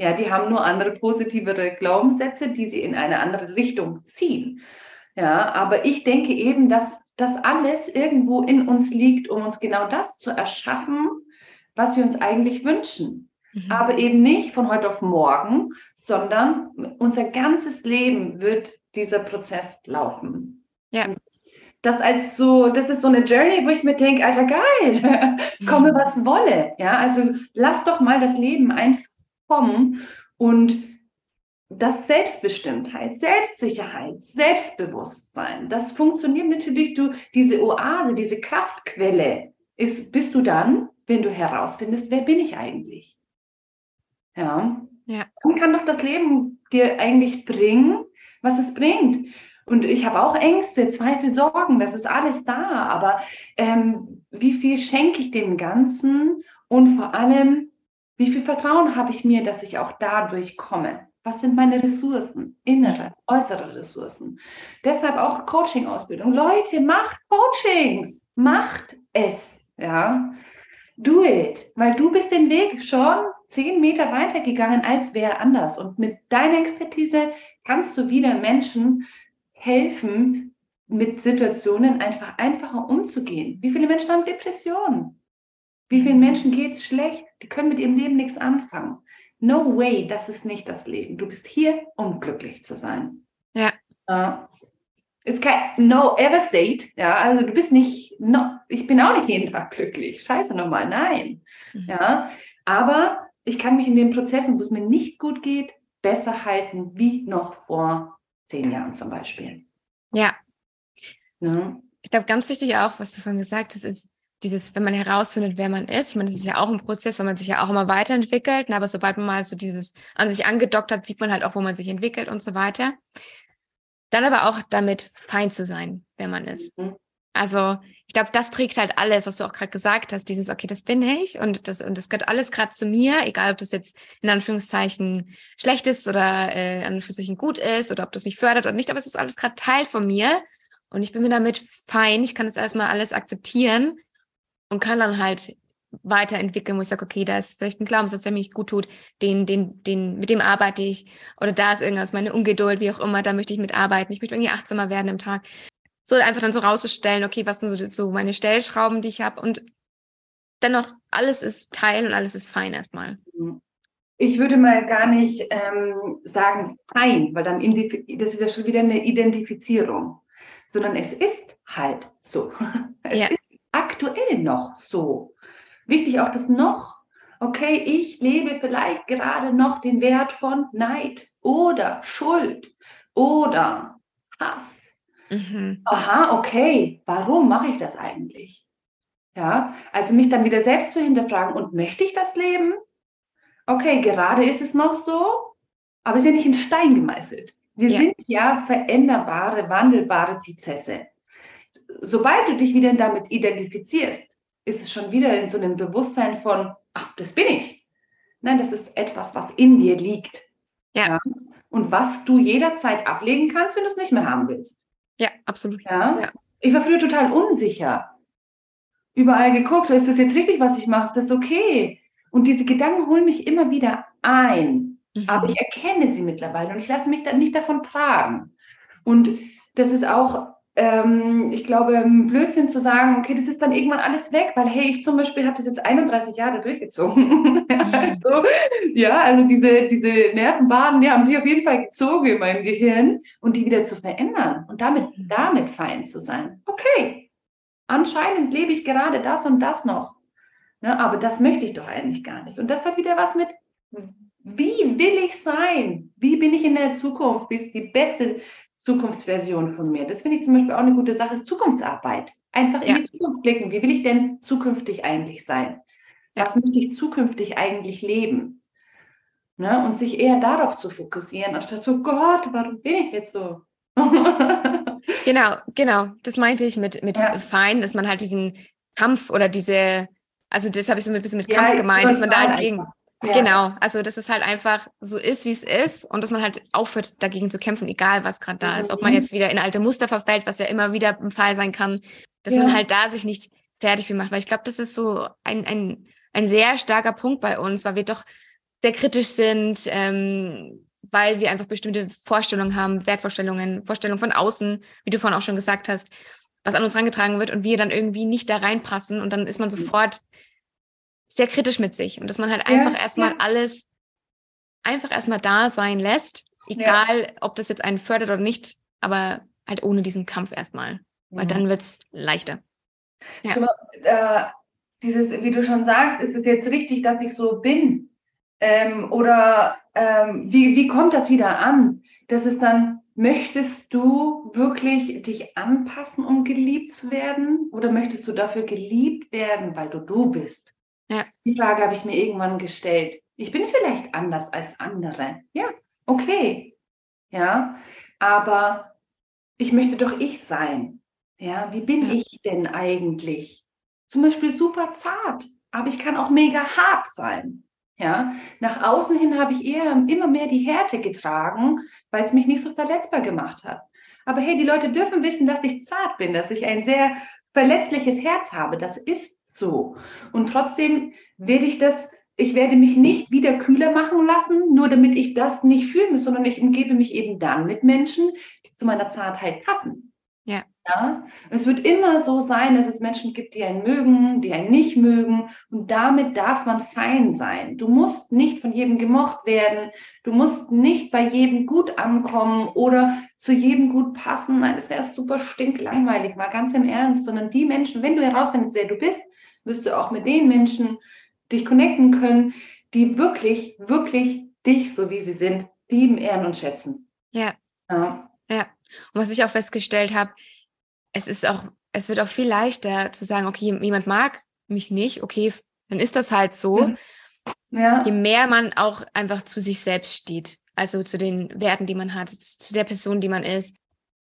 Ja, die haben nur andere positivere Glaubenssätze, die sie in eine andere Richtung ziehen. Ja, aber ich denke eben, dass das alles irgendwo in uns liegt, um uns genau das zu erschaffen, was wir uns eigentlich wünschen. Mhm. Aber eben nicht von heute auf morgen, sondern unser ganzes Leben wird dieser Prozess laufen. Ja. Das als so, das ist so eine Journey, wo ich mir denke, Alter, geil, komme was wolle. Ja, also lass doch mal das Leben einfach kommen und das Selbstbestimmtheit, Selbstsicherheit, Selbstbewusstsein, das funktioniert natürlich durch diese Oase, diese Kraftquelle. Ist, bist du dann, wenn du herausfindest, wer bin ich eigentlich? Ja.
Ja.
Dann kann doch das Leben dir eigentlich bringen, was es bringt. Und ich habe auch Ängste, Zweifel, Sorgen, das ist alles da. Aber ähm, wie viel schenke ich dem Ganzen? Und vor allem, wie viel Vertrauen habe ich mir, dass ich auch dadurch komme? Was sind meine Ressourcen? Innere, äußere Ressourcen. Deshalb auch Coaching-Ausbildung. Leute, macht Coachings. Macht es. Ja. Do it. Weil du bist den Weg schon zehn Meter weitergegangen als wer anders. Und mit deiner Expertise kannst du wieder Menschen helfen, mit Situationen einfach einfacher umzugehen. Wie viele Menschen haben Depressionen? Wie vielen Menschen geht es schlecht? Die können mit ihrem Leben nichts anfangen. No way, das ist nicht das Leben. Du bist hier, um glücklich zu sein.
Ja.
Uh, ist kein No ever state. Ja, also du bist nicht, no, ich bin auch nicht jeden Tag glücklich. Scheiße nochmal, nein. Mhm. Ja, aber ich kann mich in den Prozessen, wo es mir nicht gut geht, besser halten wie noch vor zehn Jahren zum Beispiel.
Ja. ja. Ich glaube, ganz wichtig auch, was du vorhin gesagt hast, ist dieses, wenn man herausfindet, wer man ist. Ich meine, das ist ja auch ein Prozess, weil man sich ja auch immer weiterentwickelt. Ne? Aber sobald man mal so dieses an sich angedockt hat, sieht man halt auch, wo man sich entwickelt und so weiter. Dann aber auch damit fein zu sein, wer man ist. Mhm. Also ich glaube, das trägt halt alles, was du auch gerade gesagt hast. Dieses, okay, das bin ich und das, und das gehört alles gerade zu mir, egal ob das jetzt in Anführungszeichen schlecht ist oder äh, in Anführungszeichen gut ist oder ob das mich fördert oder nicht, aber es ist alles gerade Teil von mir und ich bin mir damit fein. Ich kann das erstmal alles akzeptieren und kann dann halt weiterentwickeln, wo ich sage, okay, da ist vielleicht ein Glaubenssatz, der mich gut tut, den, den, den, mit dem arbeite ich. Oder da ist irgendwas, meine Ungeduld, wie auch immer, da möchte ich mitarbeiten. Ich möchte irgendwie achtsamer werden im Tag so einfach dann so rauszustellen, okay, was sind so, so meine Stellschrauben, die ich habe und dennoch alles ist Teil und alles ist fein erstmal.
Ich würde mal gar nicht ähm, sagen fein, weil dann das ist ja schon wieder eine Identifizierung, sondern es ist halt so. Es ja. ist aktuell noch so. Wichtig auch das noch. Okay, ich lebe vielleicht gerade noch den Wert von Neid oder Schuld oder Hass Mhm. Aha, okay, warum mache ich das eigentlich? Ja, also mich dann wieder selbst zu hinterfragen, und möchte ich das Leben? Okay, gerade ist es noch so, aber es ist ja nicht in Stein gemeißelt. Wir ja. sind ja veränderbare, wandelbare Prozesse. Sobald du dich wieder damit identifizierst, ist es schon wieder in so einem Bewusstsein von, ach, das bin ich. Nein, das ist etwas, was in dir liegt. Ja. ja. Und was du jederzeit ablegen kannst, wenn du es nicht mehr haben willst.
Ja, absolut.
Ja? ja? Ich war früher total unsicher. Überall geguckt, ist das jetzt richtig, was ich mache? Das ist okay. Und diese Gedanken holen mich immer wieder ein. Mhm. Aber ich erkenne sie mittlerweile und ich lasse mich dann nicht davon tragen. Und das ist auch ähm, ich glaube, Blödsinn zu sagen, okay, das ist dann irgendwann alles weg, weil hey, ich zum Beispiel habe das jetzt 31 Jahre durchgezogen. also, ja, also diese, diese Nervenbahnen, die haben sich auf jeden Fall gezogen in meinem Gehirn und die wieder zu verändern und damit, damit fein zu sein. Okay, anscheinend lebe ich gerade das und das noch. Ne, aber das möchte ich doch eigentlich gar nicht. Und das hat wieder was mit, wie will ich sein? Wie bin ich in der Zukunft? Wie ist die beste Zukunftsversion von mir. Das finde ich zum Beispiel auch eine gute Sache, ist Zukunftsarbeit. Einfach in ja. die Zukunft blicken. Wie will ich denn zukünftig eigentlich sein? Was möchte ich zukünftig eigentlich leben? Ne? Und sich eher darauf zu fokussieren, anstatt so, Gott, warum bin ich jetzt so?
genau, genau. Das meinte ich mit, mit ja. fein, dass man halt diesen Kampf oder diese, also das habe ich so ein bisschen mit Kampf ja, gemeint, dass man dagegen, einfach. Ja. Genau, also dass es halt einfach so ist, wie es ist und dass man halt aufhört, dagegen zu kämpfen, egal was gerade da mhm. ist. Ob man mhm. jetzt wieder in alte Muster verfällt, was ja immer wieder ein Fall sein kann, dass ja. man halt da sich nicht fertig viel macht. Weil ich glaube, das ist so ein, ein, ein sehr starker Punkt bei uns, weil wir doch sehr kritisch sind, ähm, weil wir einfach bestimmte Vorstellungen haben, Wertvorstellungen, Vorstellungen von außen, wie du vorhin auch schon gesagt hast, was an uns herangetragen wird und wir dann irgendwie nicht da reinpassen und dann ist man mhm. sofort sehr kritisch mit sich und dass man halt ja, einfach erstmal ja. alles einfach erstmal da sein lässt, egal ja. ob das jetzt einen fördert oder nicht, aber halt ohne diesen Kampf erstmal, weil mhm. dann wird es leichter.
Ja. So, äh, dieses, wie du schon sagst, ist es jetzt richtig, dass ich so bin? Ähm, oder ähm, wie, wie kommt das wieder an? Das ist dann, möchtest du wirklich dich anpassen, um geliebt zu werden? Oder möchtest du dafür geliebt werden, weil du du bist? Ja. Die Frage habe ich mir irgendwann gestellt. Ich bin vielleicht anders als andere. Ja, okay. Ja, aber ich möchte doch ich sein. Ja, wie bin ja. ich denn eigentlich? Zum Beispiel super zart, aber ich kann auch mega hart sein. Ja, nach außen hin habe ich eher immer mehr die Härte getragen, weil es mich nicht so verletzbar gemacht hat. Aber hey, die Leute dürfen wissen, dass ich zart bin, dass ich ein sehr verletzliches Herz habe. Das ist so. Und trotzdem werde ich das, ich werde mich nicht wieder kühler machen lassen, nur damit ich das nicht fühlen muss, sondern ich umgebe mich eben dann mit Menschen, die zu meiner Zartheit passen. Ja. Es wird immer so sein, dass es Menschen gibt, die einen mögen, die einen nicht mögen. Und damit darf man fein sein. Du musst nicht von jedem gemocht werden. Du musst nicht bei jedem gut ankommen oder zu jedem gut passen. Nein, das wäre super stinklangweilig, mal ganz im Ernst. Sondern die Menschen, wenn du herausfindest, wer du bist, wirst du auch mit den Menschen dich connecten können, die wirklich, wirklich dich, so wie sie sind, lieben, ehren und schätzen.
Ja. Ja. ja. Und was ich auch festgestellt habe, es ist auch, es wird auch viel leichter zu sagen, okay, jemand mag mich nicht, okay, dann ist das halt so. Mhm. Ja. Je mehr man auch einfach zu sich selbst steht, also zu den Werten, die man hat, zu der Person, die man ist,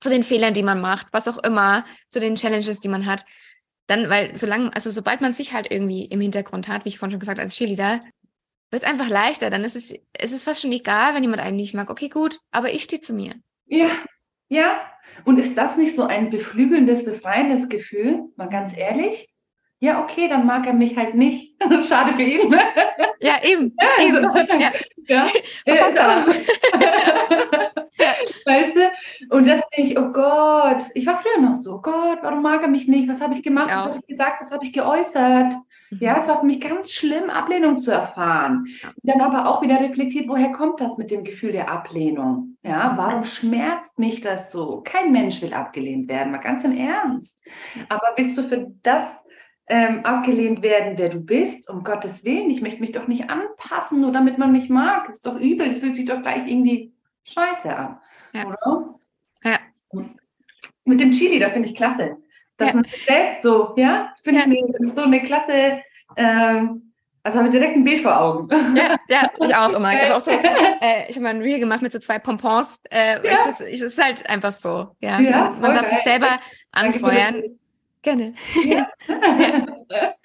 zu den Fehlern, die man macht, was auch immer, zu den Challenges, die man hat, dann, weil solange, also sobald man sich halt irgendwie im Hintergrund hat, wie ich vorhin schon gesagt, als Cheerleader, wird es einfach leichter. Dann ist es, es ist fast schon egal, wenn jemand einen nicht mag. Okay, gut, aber ich stehe zu mir.
Ja, ja, und ist das nicht so ein beflügelndes, befreiendes Gefühl? Mal ganz ehrlich? Ja, okay, dann mag er mich halt nicht. Schade für ihn.
Ja, eben. Ja, eben. Also, ja. ja. Verpasst
da was. weißt du? Und das denke ich, oh Gott, ich war früher noch so, Gott, warum mag er mich nicht? Was habe ich gemacht? Was habe ich gesagt? Was habe ich geäußert? Ja, mhm. es war für mich ganz schlimm, Ablehnung zu erfahren. Und dann aber auch wieder reflektiert, woher kommt das mit dem Gefühl der Ablehnung? Ja, warum schmerzt mich das so? Kein Mensch will abgelehnt werden, mal ganz im Ernst. Aber willst du für das ähm, abgelehnt werden, wer du bist? Um Gottes Willen, ich möchte mich doch nicht anpassen, nur damit man mich mag. Ist doch übel, es fühlt sich doch gleich irgendwie scheiße an. Ja. Oder? Ja. Mit dem Chili, da finde ich klasse dass ja. man selbst so, ja, finde ja. ich so eine klasse, ähm, also habe ich direkt ein Bild vor Augen.
Ja, ja ich auch immer. Ich habe auch so, äh, ich habe mal ein Reel gemacht mit so zwei Pompons. Äh, ja. ich, ich, es ist halt einfach so. Ja, ja man, man darf sich selber anfeuern. Gerne. Ja.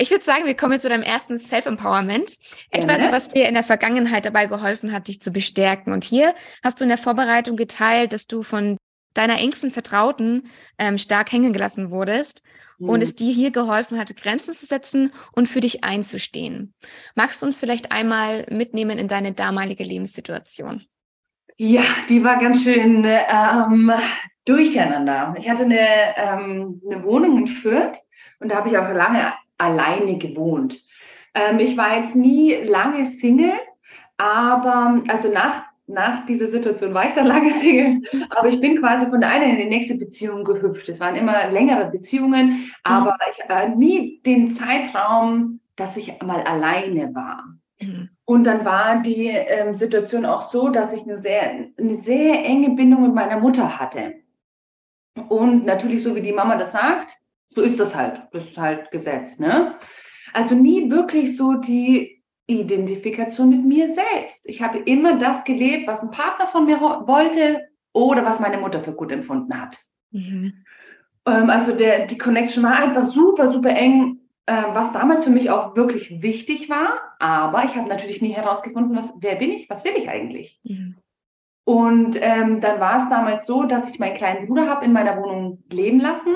Ich würde sagen, wir kommen jetzt zu deinem ersten Self-Empowerment. Etwas, was dir in der Vergangenheit dabei geholfen hat, dich zu bestärken. Und hier hast du in der Vorbereitung geteilt, dass du von deiner engsten Vertrauten ähm, stark hängen gelassen wurdest mhm. und es dir hier geholfen hat, Grenzen zu setzen und für dich einzustehen. Magst du uns vielleicht einmal mitnehmen in deine damalige Lebenssituation?
Ja, die war ganz schön ähm, durcheinander. Ich hatte eine, ähm, eine Wohnung in Fürth und da habe ich auch lange alleine gewohnt. Ähm, ich war jetzt nie lange Single, aber also nach nach dieser Situation war ich dann lange Single, aber ich bin quasi von der einen in die nächste Beziehung gehüpft. Es waren immer längere Beziehungen, aber mhm. ich äh, nie den Zeitraum, dass ich mal alleine war. Mhm. Und dann war die ähm, Situation auch so, dass ich eine sehr, eine sehr enge Bindung mit meiner Mutter hatte. Und natürlich, so wie die Mama das sagt, so ist das halt. Das ist halt Gesetz. Ne? Also nie wirklich so die Identifikation mit mir selbst. Ich habe immer das gelebt, was ein Partner von mir wollte oder was meine Mutter für gut empfunden hat. Mhm. Ähm, also der, die Connection war einfach super, super eng, äh, was damals für mich auch wirklich wichtig war. Aber ich habe natürlich nie herausgefunden, was, wer bin ich, was will ich eigentlich. Mhm. Und ähm, dann war es damals so, dass ich meinen kleinen Bruder habe in meiner Wohnung leben lassen,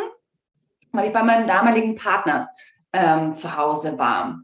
weil ich bei meinem damaligen Partner ähm, zu Hause war.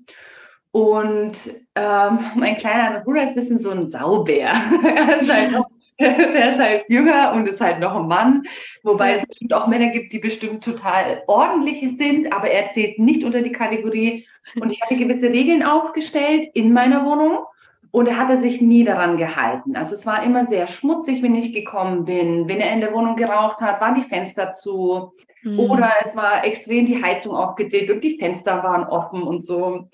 Und ähm, mein kleiner Bruder ist ein bisschen so ein Saubär. er, ist halt noch, er ist halt jünger und ist halt noch ein Mann. Wobei es bestimmt auch Männer gibt, die bestimmt total ordentlich sind, aber er zählt nicht unter die Kategorie. Und ich hatte gewisse Regeln aufgestellt in meiner Wohnung. Und er hatte sich nie daran gehalten. Also es war immer sehr schmutzig, wenn ich gekommen bin. Wenn er in der Wohnung geraucht hat, waren die Fenster zu. Mhm. Oder es war extrem die Heizung aufgedreht und die Fenster waren offen und so.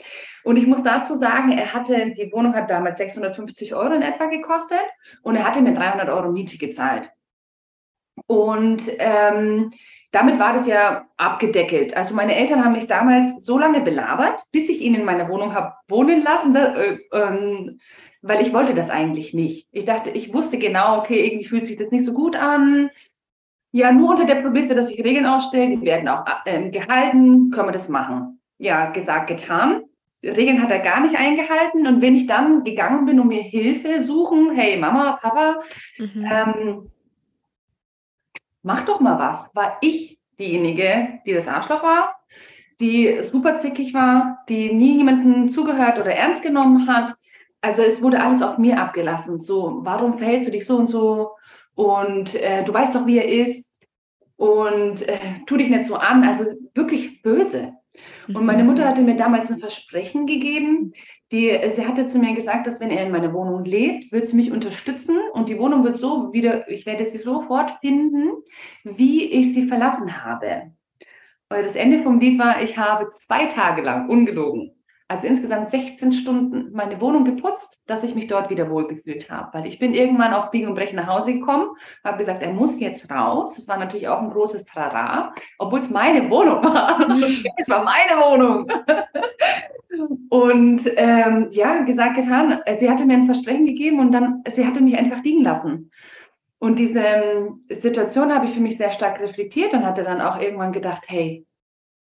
Und ich muss dazu sagen, er hatte, die Wohnung hat damals 650 Euro in etwa gekostet und er hatte mir 300 Euro Miete gezahlt. Und ähm, damit war das ja abgedeckelt. Also meine Eltern haben mich damals so lange belabert, bis ich ihn in meiner Wohnung habe wohnen lassen, äh, äh, weil ich wollte das eigentlich nicht. Ich dachte, ich wusste genau, okay, irgendwie fühlt sich das nicht so gut an. Ja, nur unter der Prämisse, dass ich Regeln aufstelle, die werden auch äh, gehalten, können wir das machen. Ja, gesagt, getan. Regeln hat er gar nicht eingehalten. Und wenn ich dann gegangen bin, um mir Hilfe suchen, hey Mama, Papa, mhm. ähm, mach doch mal was. War ich diejenige, die das Arschloch war, die super zickig war, die nie jemanden zugehört oder ernst genommen hat. Also es wurde alles auf mir abgelassen. So, warum verhältst du dich so und so? Und äh, du weißt doch, wie er ist. Und äh, tu dich nicht so an. Also wirklich böse. Und meine Mutter hatte mir damals ein Versprechen gegeben. Die, sie hatte zu mir gesagt, dass wenn er in meiner Wohnung lebt, wird sie mich unterstützen und die Wohnung wird so wieder, ich werde sie sofort finden, wie ich sie verlassen habe. Weil das Ende vom Lied war, ich habe zwei Tage lang, ungelogen, also insgesamt 16 Stunden meine Wohnung geputzt, dass ich mich dort wieder wohlgefühlt habe. Weil ich bin irgendwann auf Biegen und Brechen nach Hause gekommen, habe gesagt, er muss jetzt raus. Das war natürlich auch ein großes Trara, obwohl es meine Wohnung war. es war meine Wohnung. und ähm, ja, gesagt, getan. Sie hatte mir ein Versprechen gegeben und dann, sie hatte mich einfach liegen lassen. Und diese ähm, Situation habe ich für mich sehr stark reflektiert und hatte dann auch irgendwann gedacht, hey,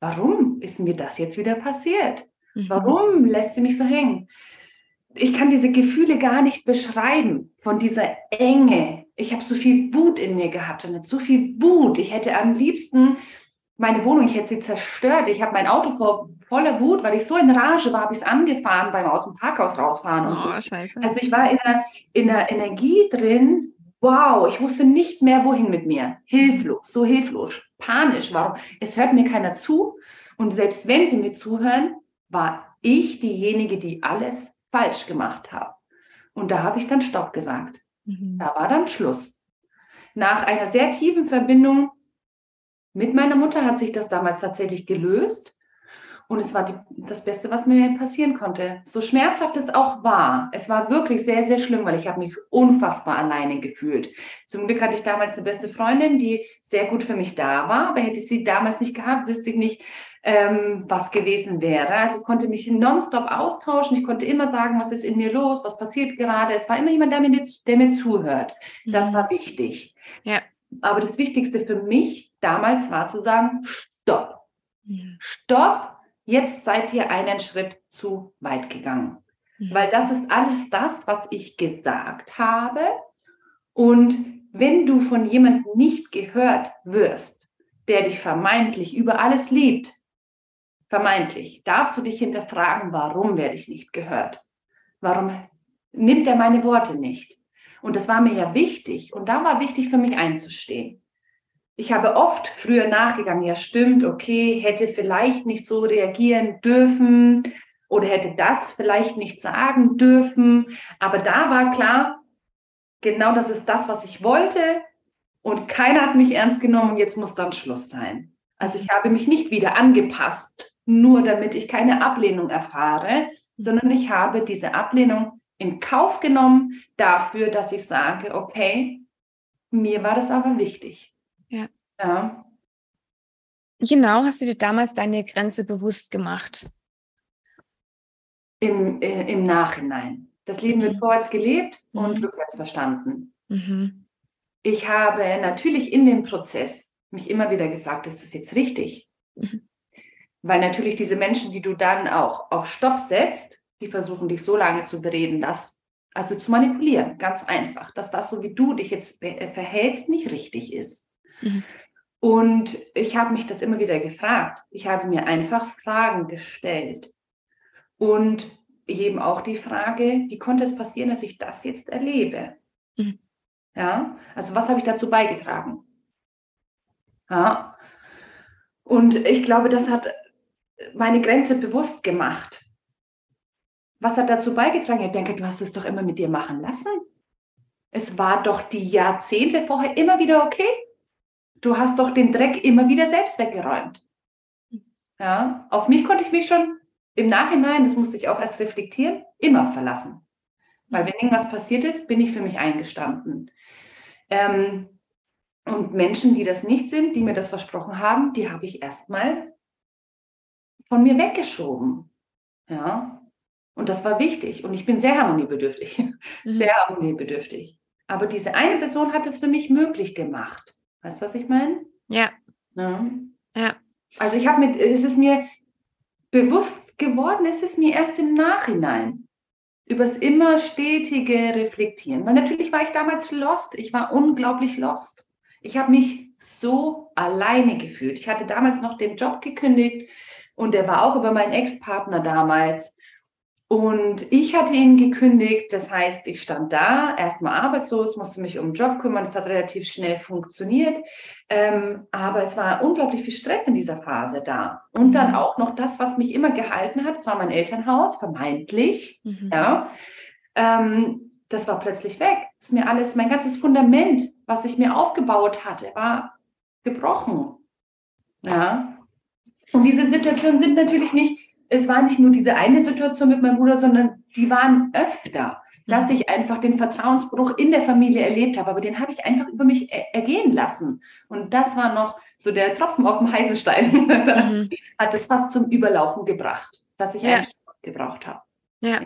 warum ist mir das jetzt wieder passiert? Mhm. Warum lässt sie mich so hängen? Ich kann diese Gefühle gar nicht beschreiben von dieser Enge. Ich habe so viel Wut in mir gehabt und so viel Wut. Ich hätte am liebsten meine Wohnung, ich hätte sie zerstört. Ich habe mein Auto vor voller Wut, weil ich so in Rage war, habe ich es angefahren beim aus dem Parkhaus rausfahren und oh, so. Scheiße. Also ich war in einer, in einer Energie drin. Wow, ich wusste nicht mehr, wohin mit mir. Hilflos, so hilflos, panisch. Warum? Es hört mir keiner zu. Und selbst wenn sie mir zuhören, war ich diejenige, die alles falsch gemacht habe. Und da habe ich dann Stopp gesagt. Mhm. Da war dann Schluss. Nach einer sehr tiefen Verbindung mit meiner Mutter hat sich das damals tatsächlich gelöst. Und es war die, das Beste, was mir passieren konnte. So schmerzhaft es auch war. Es war wirklich sehr, sehr schlimm, weil ich habe mich unfassbar alleine gefühlt. Zum Glück hatte ich damals eine beste Freundin, die sehr gut für mich da war. Aber hätte ich sie damals nicht gehabt, wüsste ich nicht, ähm, was gewesen wäre. Also ich konnte mich nonstop austauschen. Ich konnte immer sagen, was ist in mir los, was passiert gerade. Es war immer jemand, der mir, der mir zuhört. Das mhm. war wichtig. Ja. Aber das Wichtigste für mich damals war zu sagen, stopp. Mhm. Stopp, jetzt seid ihr einen Schritt zu weit gegangen. Mhm. Weil das ist alles das, was ich gesagt habe. Und wenn du von jemandem nicht gehört wirst, der dich vermeintlich über alles liebt, vermeintlich, darfst du dich hinterfragen, warum werde ich nicht gehört? Warum nimmt er meine Worte nicht? Und das war mir ja wichtig. Und da war wichtig für mich einzustehen. Ich habe oft früher nachgegangen, ja stimmt, okay, hätte vielleicht nicht so reagieren dürfen oder hätte das vielleicht nicht sagen dürfen. Aber da war klar, genau das ist das, was ich wollte. Und keiner hat mich ernst genommen und jetzt muss dann Schluss sein. Also ich habe mich nicht wieder angepasst nur damit ich keine Ablehnung erfahre, sondern ich habe diese Ablehnung in Kauf genommen dafür, dass ich sage, okay, mir war das aber wichtig. Ja. ja.
Genau, hast du dir damals deine Grenze bewusst gemacht?
Im, äh, im Nachhinein. Das Leben mhm. wird vorwärts gelebt mhm. und rückwärts verstanden. Mhm. Ich habe natürlich in dem Prozess mich immer wieder gefragt, ist das jetzt richtig? Mhm. Weil natürlich diese Menschen, die du dann auch auf Stopp setzt, die versuchen dich so lange zu bereden, dass, also zu manipulieren, ganz einfach, dass das, so wie du dich jetzt äh, verhältst, nicht richtig ist. Mhm. Und ich habe mich das immer wieder gefragt. Ich habe mir einfach Fragen gestellt. Und eben auch die Frage, wie konnte es passieren, dass ich das jetzt erlebe? Mhm. Ja, also was habe ich dazu beigetragen? Ja. Und ich glaube, das hat meine Grenze bewusst gemacht. Was hat dazu beigetragen? Ich denke, du hast es doch immer mit dir machen lassen. Es war doch die Jahrzehnte vorher immer wieder okay. Du hast doch den Dreck immer wieder selbst weggeräumt. Ja, auf mich konnte ich mich schon im Nachhinein, das musste ich auch erst reflektieren, immer verlassen. Weil wenn irgendwas passiert ist, bin ich für mich eingestanden. Ähm, Und Menschen, die das nicht sind, die mir das versprochen haben, die habe ich erstmal von mir weggeschoben. Ja. Und das war wichtig. Und ich bin sehr harmoniebedürftig. Mhm. Sehr harmoniebedürftig. Aber diese eine Person hat es für mich möglich gemacht. Weißt du, was ich meine?
Ja. ja. ja.
Also ich habe mit, es ist mir bewusst geworden, es ist mir erst im Nachhinein übers immer stetige Reflektieren. Weil natürlich war ich damals lost. Ich war unglaublich lost. Ich habe mich so alleine gefühlt. Ich hatte damals noch den Job gekündigt und der war auch über meinen Ex-Partner damals. Und ich hatte ihn gekündigt, das heißt, ich stand da, erstmal arbeitslos, musste mich um den Job kümmern, das hat relativ schnell funktioniert, ähm, aber es war unglaublich viel Stress in dieser Phase da. Und dann mhm. auch noch das, was mich immer gehalten hat, das war mein Elternhaus, vermeintlich, mhm. ja, ähm, das war plötzlich weg. Das ist mir alles, mein ganzes Fundament, was ich mir aufgebaut hatte, war gebrochen. Ja. Und diese Situationen sind natürlich nicht es war nicht nur diese eine Situation mit meinem Bruder, sondern die waren öfter, dass mhm. ich einfach den Vertrauensbruch in der Familie erlebt habe. Aber den habe ich einfach über mich ergehen lassen. Und das war noch so der Tropfen auf dem heißen Stein. Mhm. Hat es fast zum Überlaufen gebracht, dass ich ja. einen Stopp gebraucht habe.
Ja.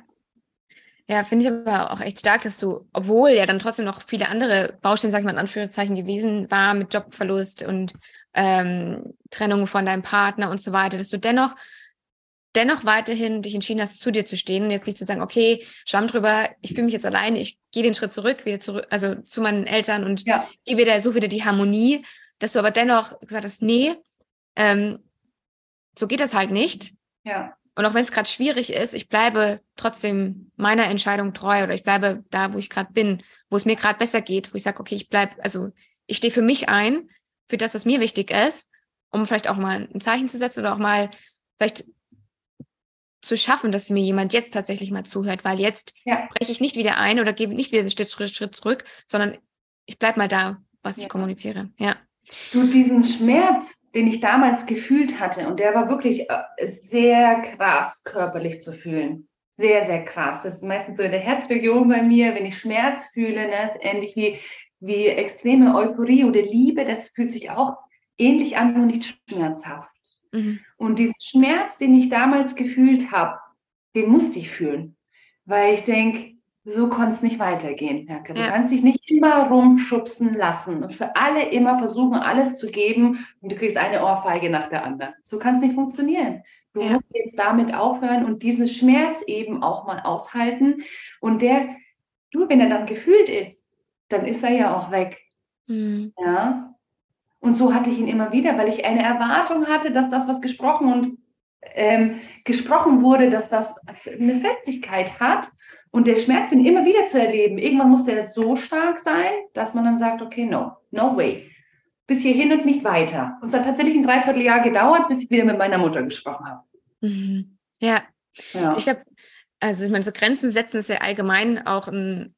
Ja, finde ich aber auch echt stark, dass du, obwohl ja dann trotzdem noch viele andere Baustellen, sag ich mal in Anführungszeichen, gewesen war mit Jobverlust und ähm, Trennung von deinem Partner und so weiter, dass du dennoch dennoch weiterhin dich entschieden hast, zu dir zu stehen und jetzt nicht zu sagen, okay, schwamm drüber, ich fühle mich jetzt alleine, ich gehe den Schritt zurück, wieder zurück, also zu meinen Eltern und ja. gehe wieder, suche wieder die Harmonie, dass du aber dennoch gesagt hast, nee, ähm, so geht das halt nicht.
Ja.
Und auch wenn es gerade schwierig ist, ich bleibe trotzdem meiner Entscheidung treu oder ich bleibe da, wo ich gerade bin, wo es mir gerade besser geht, wo ich sage, okay, ich bleibe, also ich stehe für mich ein, für das, was mir wichtig ist, um vielleicht auch mal ein Zeichen zu setzen oder auch mal vielleicht zu schaffen, dass mir jemand jetzt tatsächlich mal zuhört, weil jetzt ja. breche ich nicht wieder ein oder gebe nicht wieder Schritt, Schritt, Schritt zurück, sondern ich bleibe mal da, was ja. ich kommuniziere. Ja.
Du, diesen Schmerz, den ich damals gefühlt hatte, und der war wirklich äh, sehr krass körperlich zu fühlen. Sehr, sehr krass. Das ist meistens so in der Herzregion bei mir, wenn ich Schmerz fühle, ne, ist ähnlich wie, wie extreme Euphorie oder Liebe, das fühlt sich auch ähnlich an, nur nicht schmerzhaft. Mhm. Und diesen Schmerz, den ich damals gefühlt habe, den musste ich fühlen, weil ich denke, so konnte es nicht weitergehen. Herke. Du ja. kannst dich nicht immer rumschubsen lassen und für alle immer versuchen, alles zu geben und du kriegst eine Ohrfeige nach der anderen. So kann es nicht funktionieren. Du ja. musst jetzt damit aufhören und diesen Schmerz eben auch mal aushalten. Und der, du, wenn er dann gefühlt ist, dann ist er ja auch weg. Mhm. Ja. Und so hatte ich ihn immer wieder, weil ich eine Erwartung hatte, dass das, was gesprochen und ähm, gesprochen wurde, dass das eine Festigkeit hat und der Schmerz, ihn immer wieder zu erleben. Irgendwann musste er so stark sein, dass man dann sagt, okay, no, no way. Bis hierhin und nicht weiter. Und es hat tatsächlich ein Dreivierteljahr gedauert, bis ich wieder mit meiner Mutter gesprochen habe.
Mhm. Ja. ja. Ich habe, also ich meine, so Grenzen setzen ist ja allgemein auch ein,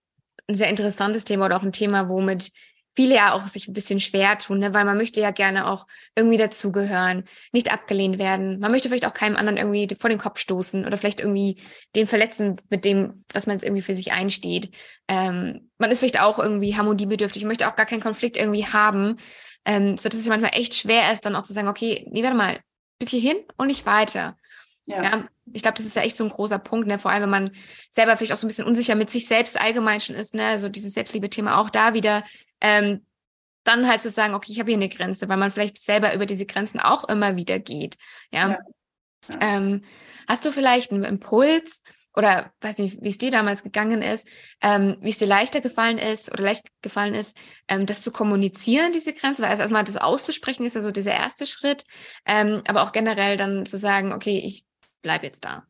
ein sehr interessantes Thema oder auch ein Thema, womit viele ja auch sich ein bisschen schwer tun, ne? weil man möchte ja gerne auch irgendwie dazugehören, nicht abgelehnt werden. Man möchte vielleicht auch keinem anderen irgendwie vor den Kopf stoßen oder vielleicht irgendwie den verletzen mit dem, was man jetzt irgendwie für sich einsteht. Ähm, man ist vielleicht auch irgendwie harmoniebedürftig, möchte auch gar keinen Konflikt irgendwie haben, ähm, so dass es manchmal echt schwer ist, dann auch zu sagen, okay, nee, warte mal, bis hierhin und nicht weiter. Ja. ja. ich glaube, das ist ja echt so ein großer Punkt, ne? Vor allem, wenn man selber vielleicht auch so ein bisschen unsicher mit sich selbst allgemein schon ist, ne? Also dieses Selbstliebe-Thema auch da wieder, ähm, dann halt zu sagen, okay, ich habe hier eine Grenze, weil man vielleicht selber über diese Grenzen auch immer wieder geht. Ja. ja. ja. Ähm, hast du vielleicht einen Impuls oder weiß nicht, wie es dir damals gegangen ist, ähm, wie es dir leichter gefallen ist oder leicht gefallen ist, ähm, das zu kommunizieren, diese Grenze, weil also erstmal das auszusprechen ist ja so dieser erste Schritt, ähm, aber auch generell dann zu sagen, okay, ich bleib jetzt da?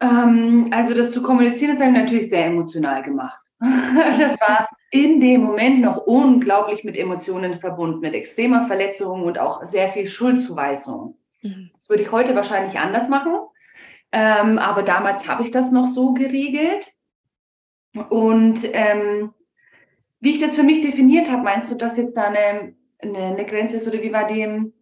Ähm, also das zu kommunizieren, das habe ich natürlich sehr emotional gemacht. das war in dem Moment noch unglaublich mit Emotionen verbunden, mit extremer Verletzung und auch sehr viel Schuldzuweisung. Mhm. Das würde ich heute wahrscheinlich anders machen. Ähm, aber damals habe ich das noch so geregelt. Und ähm, wie ich das für mich definiert habe, meinst du, dass jetzt da eine, eine, eine Grenze ist oder wie war dem?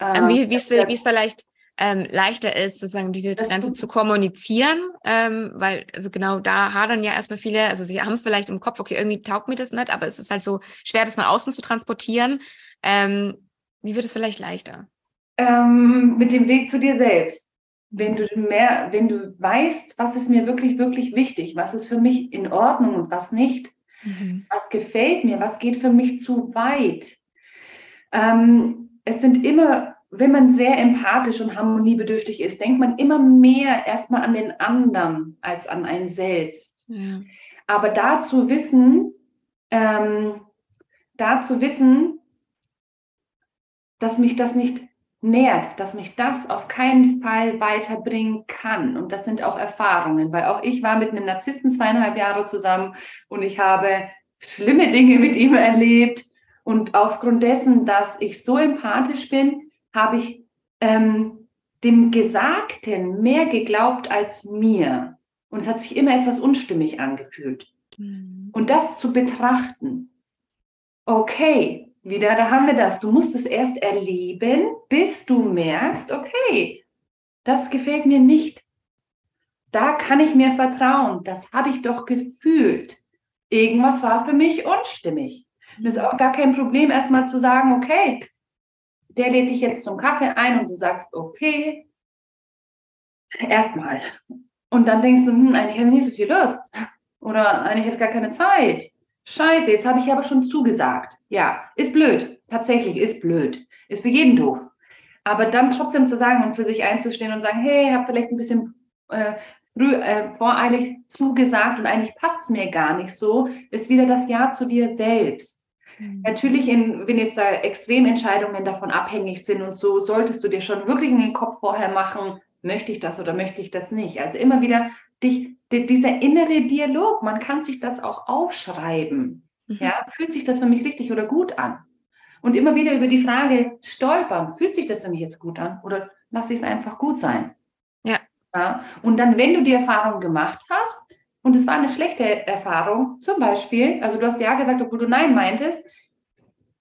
Ähm, wie, wie, es, wie es vielleicht ähm, leichter ist, sozusagen diese Grenze zu kommunizieren, ähm, weil also genau da hadern ja erstmal viele, also sie haben vielleicht im Kopf, okay, irgendwie taugt mir das nicht, aber es ist halt so schwer, das nach außen zu transportieren. Ähm, wie wird es vielleicht leichter?
Ähm, mit dem Weg zu dir selbst. Wenn du mehr, wenn du weißt, was ist mir wirklich, wirklich wichtig, was ist für mich in Ordnung und was nicht, mhm. was gefällt mir, was geht für mich zu weit. Ähm, es sind immer wenn man sehr empathisch und harmoniebedürftig ist, denkt man immer mehr erstmal an den anderen als an einen selbst. Ja. Aber dazu wissen, ähm, dazu wissen, dass mich das nicht nährt, dass mich das auf keinen Fall weiterbringen kann. Und das sind auch Erfahrungen, weil auch ich war mit einem Narzissten zweieinhalb Jahre zusammen und ich habe schlimme Dinge mit ihm erlebt. Und aufgrund dessen, dass ich so empathisch bin, habe ich ähm, dem Gesagten mehr geglaubt als mir. Und es hat sich immer etwas unstimmig angefühlt. Mhm. Und das zu betrachten, okay, wieder, da haben wir das. Du musst es erst erleben, bis du merkst, okay, das gefällt mir nicht. Da kann ich mir vertrauen. Das habe ich doch gefühlt. Irgendwas war für mich unstimmig. Und es ist auch gar kein Problem, erstmal zu sagen, okay, der lädt dich jetzt zum Kaffee ein und du sagst, okay, erstmal. Und dann denkst du, hm, eigentlich habe ich nicht so viel Lust. Oder eigentlich habe ich gar keine Zeit. Scheiße, jetzt habe ich aber schon zugesagt. Ja, ist blöd. Tatsächlich ist blöd. Ist für jeden doof. Aber dann trotzdem zu sagen und für sich einzustehen und sagen, hey, ich habe vielleicht ein bisschen äh, früh, äh, voreilig zugesagt und eigentlich passt es mir gar nicht so, ist wieder das Ja zu dir selbst. Mhm. Natürlich, in, wenn jetzt da Extrementscheidungen davon abhängig sind und so, solltest du dir schon wirklich in den Kopf vorher machen, möchte ich das oder möchte ich das nicht. Also immer wieder dich, die, dieser innere Dialog, man kann sich das auch aufschreiben. Mhm. Ja, fühlt sich das für mich richtig oder gut an? Und immer wieder über die Frage stolpern, fühlt sich das für mich jetzt gut an oder lasse ich es einfach gut sein?
Ja.
ja. Und dann, wenn du die Erfahrung gemacht hast, und es war eine schlechte Erfahrung. Zum Beispiel, also du hast ja gesagt, obwohl du Nein meintest,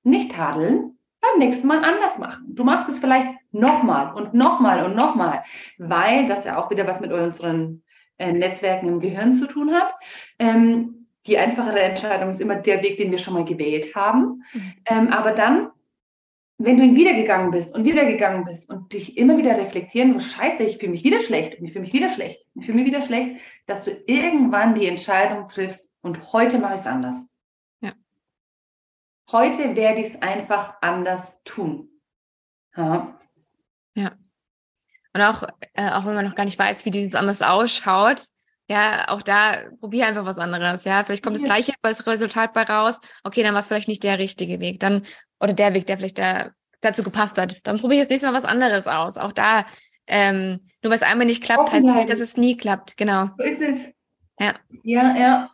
nicht tadeln, beim nächsten Mal anders machen. Du machst es vielleicht nochmal und nochmal und nochmal, weil das ja auch wieder was mit unseren äh, Netzwerken im Gehirn zu tun hat. Ähm, die einfachere Entscheidung ist immer der Weg, den wir schon mal gewählt haben. Mhm. Ähm, aber dann wenn du ihn wiedergegangen bist und wiedergegangen bist und dich immer wieder reflektieren musst, scheiße, ich fühle mich wieder schlecht und ich fühle mich wieder schlecht, ich fühle mich wieder schlecht, dass du irgendwann die Entscheidung triffst und heute mache ich es anders. Ja. Heute werde ich es einfach anders tun.
Ja. ja. Und auch, äh, auch wenn man noch gar nicht weiß, wie dieses anders ausschaut, ja, auch da probier einfach was anderes. Ja, vielleicht kommt das gleiche Resultat bei raus. Okay, dann war es vielleicht nicht der richtige Weg. Dann, oder der Weg, der vielleicht der, dazu gepasst hat. Dann probiere ich das nächste Mal was anderes aus. Auch da, ähm, nur was einmal nicht klappt, heißt nicht, dass es nie klappt. Genau.
So ist es. Ja. Ja, ja.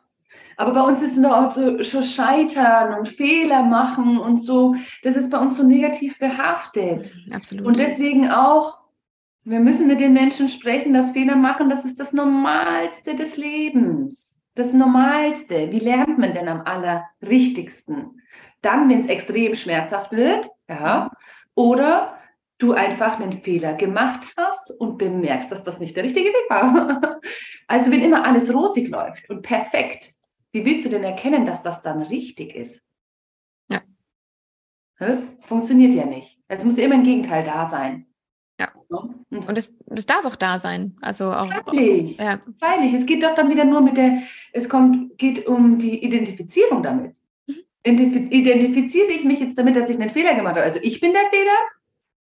Aber bei uns ist es auch so schon Scheitern und Fehler machen und so, das ist bei uns so negativ behaftet.
Absolut.
Und deswegen auch wir müssen mit den Menschen sprechen, dass Fehler machen, das ist das Normalste des Lebens. Das Normalste. Wie lernt man denn am allerrichtigsten? Dann, wenn es extrem schmerzhaft wird, ja, oder du einfach einen Fehler gemacht hast und bemerkst, dass das nicht der richtige Weg war. Also wenn immer alles rosig läuft und perfekt, wie willst du denn erkennen, dass das dann richtig ist? Ja. Funktioniert ja nicht. Es muss immer ein Gegenteil da sein.
Ja. Und es, das darf auch da sein. Also auch.
Freilich. Ja. Freilich. Es geht doch dann wieder nur mit der, es kommt, geht um die Identifizierung damit. Identifiziere ich mich jetzt damit, dass ich einen Fehler gemacht habe? Also ich bin der Fehler?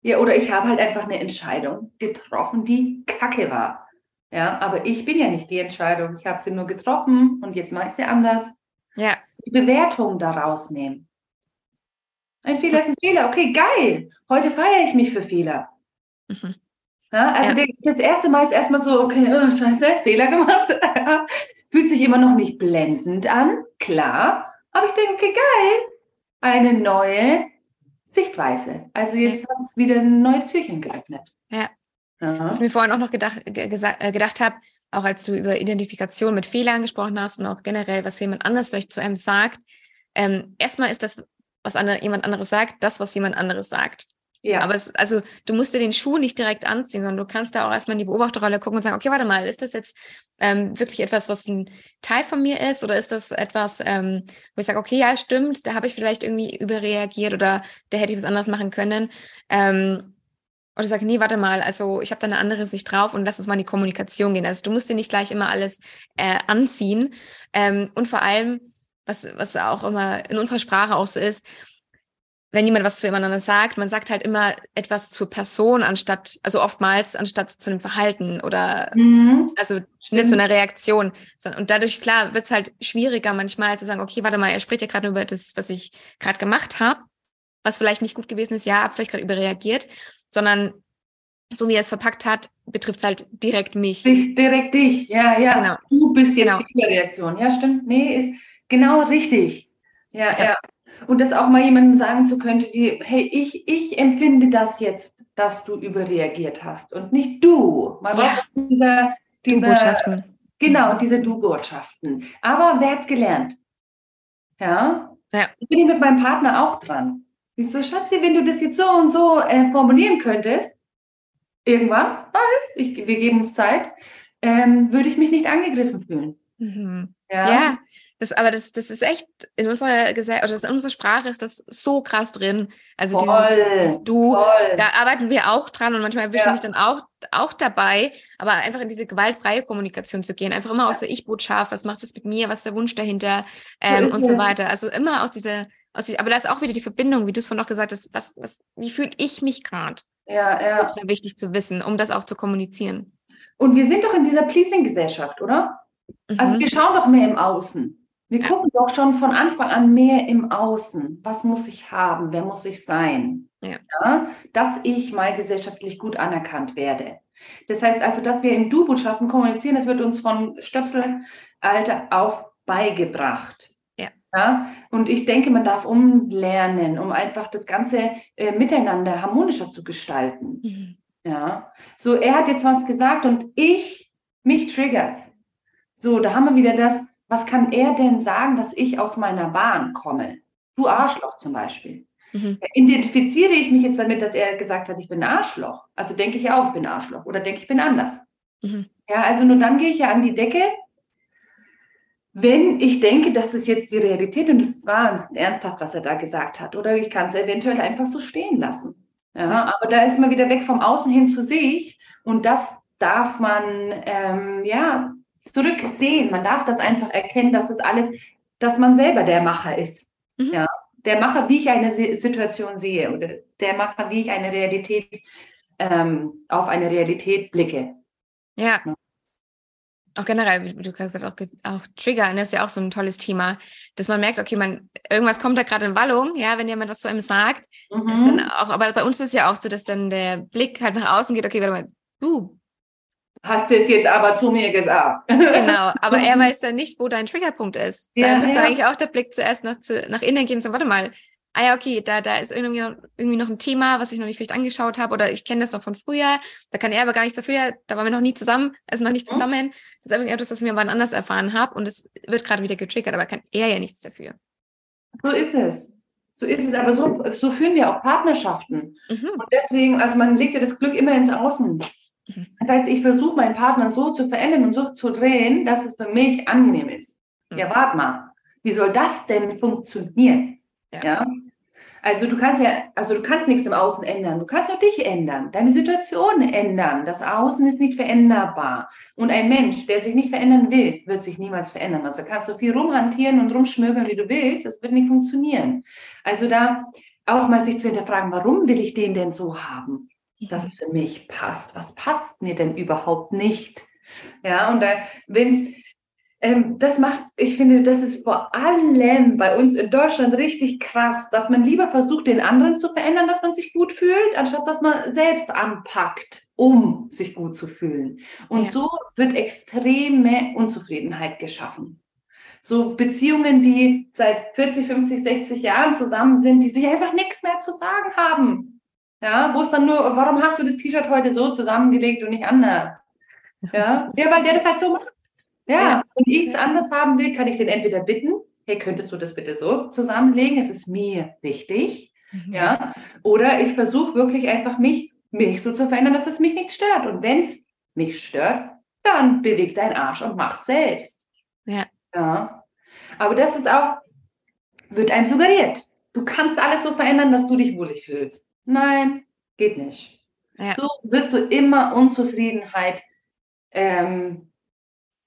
Ja, oder ich habe halt einfach eine Entscheidung getroffen, die kacke war. Ja, aber ich bin ja nicht die Entscheidung. Ich habe sie nur getroffen und jetzt mache ich sie anders.
Ja.
Die Bewertung daraus nehmen. Ein Fehler ist ein Fehler. Okay, geil. Heute feiere ich mich für Fehler. Mhm. Ja, also ja. das erste Mal ist erstmal so, okay, oh, scheiße, Fehler gemacht. Fühlt sich immer noch nicht blendend an, klar. Aber ich denke, geil, eine neue Sichtweise. Also jetzt ja. hat es wieder ein neues Türchen geöffnet.
Ja. ja. Was ich mir vorhin auch noch gedacht, äh, gedacht habe, auch als du über Identifikation mit Fehlern gesprochen hast und auch generell, was jemand anders vielleicht zu einem sagt. Ähm, erstmal ist das, was andere, jemand anderes sagt, das, was jemand anderes sagt. Ja. Aber es, also du musst dir den Schuh nicht direkt anziehen, sondern du kannst da auch erstmal in die Beobachterrolle gucken und sagen, okay, warte mal, ist das jetzt ähm, wirklich etwas, was ein Teil von mir ist? Oder ist das etwas, ähm, wo ich sage, okay, ja, stimmt, da habe ich vielleicht irgendwie überreagiert oder da hätte ich was anderes machen können. Ähm, oder sage, nee, warte mal, also ich habe da eine andere Sicht drauf und lass uns mal in die Kommunikation gehen. Also du musst dir nicht gleich immer alles äh, anziehen. Ähm, und vor allem, was, was auch immer in unserer Sprache auch so ist, wenn jemand was zu jemand sagt, man sagt halt immer etwas zur Person anstatt, also oftmals anstatt zu einem Verhalten oder mhm. also nicht zu einer Reaktion. Und dadurch, klar, wird es halt schwieriger manchmal zu sagen, okay, warte mal, er spricht ja gerade über das, was ich gerade gemacht habe, was vielleicht nicht gut gewesen ist, ja, vielleicht gerade überreagiert, sondern so wie er es verpackt hat, betrifft es halt direkt mich.
Direkt dich, ja, ja. Genau. Du bist jetzt genau. die Überreaktion. Ja, stimmt. Nee, ist genau richtig. Ja, ja. ja. Und das auch mal jemandem sagen zu können, wie, hey, ich, ich empfinde das jetzt, dass du überreagiert hast und nicht du. Man ja. braucht diese, diese, Du-Botschaften. Genau, diese Du-Botschaften. Aber wer hat's gelernt? Ja? ja. Ich bin mit meinem Partner auch dran. Ich so, Schatzi, wenn du das jetzt so und so äh, formulieren könntest, irgendwann, ich, wir geben uns Zeit, ähm, würde ich mich nicht angegriffen fühlen.
Mhm. Ja. ja, das, aber das, das ist echt, in unserer Gesellschaft, oder in unserer Sprache ist das so krass drin. Also voll, dieses Du, voll. da arbeiten wir auch dran und manchmal erwischen ja. mich dann auch, auch dabei, aber einfach in diese gewaltfreie Kommunikation zu gehen, einfach immer ja. aus der Ich-Botschaft, was macht das mit mir, was ist der Wunsch dahinter ähm, und so weiter. Also immer aus dieser, aus dieser, aber da ist auch wieder die Verbindung, wie du es vorhin noch gesagt hast, was, was, wie fühle ich mich gerade? Ja, ja. Das wäre wichtig zu wissen, um das auch zu kommunizieren.
Und wir sind doch in dieser Pleasing-Gesellschaft, oder? Also mhm. wir schauen doch mehr im Außen. Wir gucken doch schon von Anfang an mehr im Außen. Was muss ich haben? Wer muss ich sein? Ja. ja. dass ich mal gesellschaftlich gut anerkannt werde. Das heißt also, dass wir im Du-Botschaften kommunizieren, das wird uns von Stöpselalter auf beigebracht. Ja. ja. Und ich denke, man darf umlernen, um einfach das Ganze äh, miteinander harmonischer zu gestalten. Mhm. Ja. So, er hat jetzt was gesagt und ich, mich triggert so, da haben wir wieder das, was kann er denn sagen, dass ich aus meiner Bahn komme? Du Arschloch zum Beispiel. Mhm. Identifiziere ich mich jetzt damit, dass er gesagt hat, ich bin Arschloch? Also denke ich ja auch, ich bin Arschloch oder denke ich bin anders. Mhm. Ja, also nur dann gehe ich ja an die Decke, wenn ich denke, das ist jetzt die Realität und es war ernsthaft, was er da gesagt hat. Oder ich kann es eventuell einfach so stehen lassen. Ja, aber da ist man wieder weg vom Außen hin zu sich und das darf man ähm, ja zurücksehen. Man darf das einfach erkennen, dass es alles, dass man selber der Macher ist. Mhm. Ja, der Macher, wie ich eine Situation sehe oder der Macher, wie ich eine Realität ähm, auf eine Realität blicke.
Ja. ja. Auch generell, wie du gesagt hast, auch, auch Triggern ist ja auch so ein tolles Thema, dass man merkt, okay, man, irgendwas kommt da gerade in Wallung, ja, wenn jemand was zu einem sagt. Mhm. Ist dann auch, aber bei uns ist es ja auch so, dass dann der Blick halt nach außen geht, okay, warte mal, du,
hast du es jetzt aber zu mir gesagt.
Genau, aber er weiß ja nicht, wo dein Triggerpunkt ist. Ja, da müsste ja. eigentlich auch der Blick zuerst nach, zu, nach innen gehen und sagen, warte mal, ah ja, okay, da, da ist irgendwie noch, irgendwie noch ein Thema, was ich noch nicht vielleicht angeschaut habe oder ich kenne das noch von früher, da kann er aber gar nichts dafür, da waren wir noch nie zusammen, also noch nicht mhm. zusammen. Das ist irgendwie etwas, was ich mir wann anders erfahren habe und es wird gerade wieder getriggert, aber kann er ja nichts dafür.
So ist es. So ist es, aber so, so führen wir auch Partnerschaften. Mhm. Und deswegen, also man legt ja das Glück immer ins Außen. Mhm. Das heißt, ich versuche meinen Partner so zu verändern und so zu drehen, dass es für mich angenehm ist. Mhm. Ja, warte mal, wie soll das denn funktionieren? Ja. ja. Also du kannst ja, also du kannst nichts im Außen ändern. Du kannst auch dich ändern, deine Situation ändern. Das Außen ist nicht veränderbar. Und ein Mensch, der sich nicht verändern will, wird sich niemals verändern. Also kannst du viel rumhantieren und rumschmögeln, wie du willst. Das wird nicht funktionieren. Also da auch mal sich zu hinterfragen, warum will ich den denn so haben? Dass es für mich passt. Was passt mir denn überhaupt nicht? Ja, und da, wenn es, ähm, das macht, ich finde, das ist vor allem bei uns in Deutschland richtig krass, dass man lieber versucht, den anderen zu verändern, dass man sich gut fühlt, anstatt dass man selbst anpackt, um sich gut zu fühlen. Und ja. so wird extreme Unzufriedenheit geschaffen. So Beziehungen, die seit 40, 50, 60 Jahren zusammen sind, die sich einfach nichts mehr zu sagen haben. Ja, wo es dann nur, warum hast du das T-Shirt heute so zusammengelegt und nicht anders? Ja, ja weil der das halt so macht. Ja, ja. und ich es anders haben will, kann ich den entweder bitten, hey, könntest du das bitte so zusammenlegen? Es ist mir wichtig. Mhm. Ja? Oder ich versuche wirklich einfach mich, mich so zu verändern, dass es mich nicht stört. Und wenn es mich stört, dann beweg deinen Arsch und mach selbst.
Ja.
ja. Aber das ist auch, wird einem suggeriert. Du kannst alles so verändern, dass du dich wohlig fühlst. Nein, geht nicht. Ja. So wirst du immer Unzufriedenheit ähm,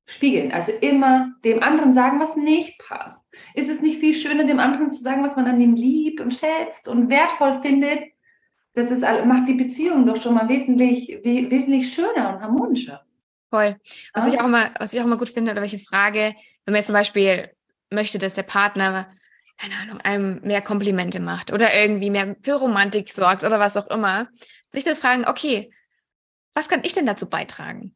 spiegeln. Also immer dem anderen sagen, was nicht passt. Ist es nicht viel schöner, dem anderen zu sagen, was man an ihm liebt und schätzt und wertvoll findet? Das ist, macht die Beziehung doch schon mal wesentlich, wesentlich schöner und harmonischer.
Voll. Was, ja. ich auch mal, was ich auch mal gut finde, oder welche Frage, wenn man jetzt zum Beispiel möchte, dass der Partner, keine Ahnung, einem mehr Komplimente macht oder irgendwie mehr für Romantik sorgt oder was auch immer, sich dann fragen, okay, was kann ich denn dazu beitragen?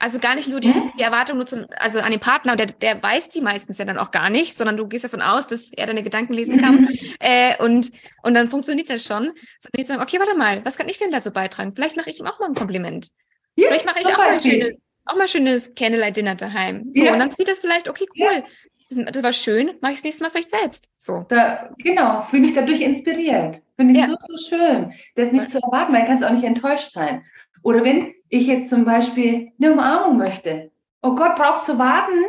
Also gar nicht so die, die Erwartung nur zum, also an den Partner, der, der weiß die meistens ja dann auch gar nicht, sondern du gehst davon aus, dass er deine Gedanken lesen kann. Mhm. Äh, und, und dann funktioniert das schon. Sondern die sagen, okay, warte mal, was kann ich denn dazu beitragen? Vielleicht mache ich ihm auch mal ein Kompliment. Ja, vielleicht mache ich auch mal ein schönes, auch mal schönes Candlelight-Dinner daheim. So, ja. und dann sieht er vielleicht, okay, cool, ja. Das, war schön, mache ich das nächste Mal vielleicht selbst. So.
Da, genau, fühle ich dadurch inspiriert. Finde ich so, so schön. Das nicht zu erwarten, weil du kannst auch nicht enttäuscht sein. Oder wenn ich jetzt zum Beispiel eine Umarmung möchte. Oh Gott, braucht zu warten,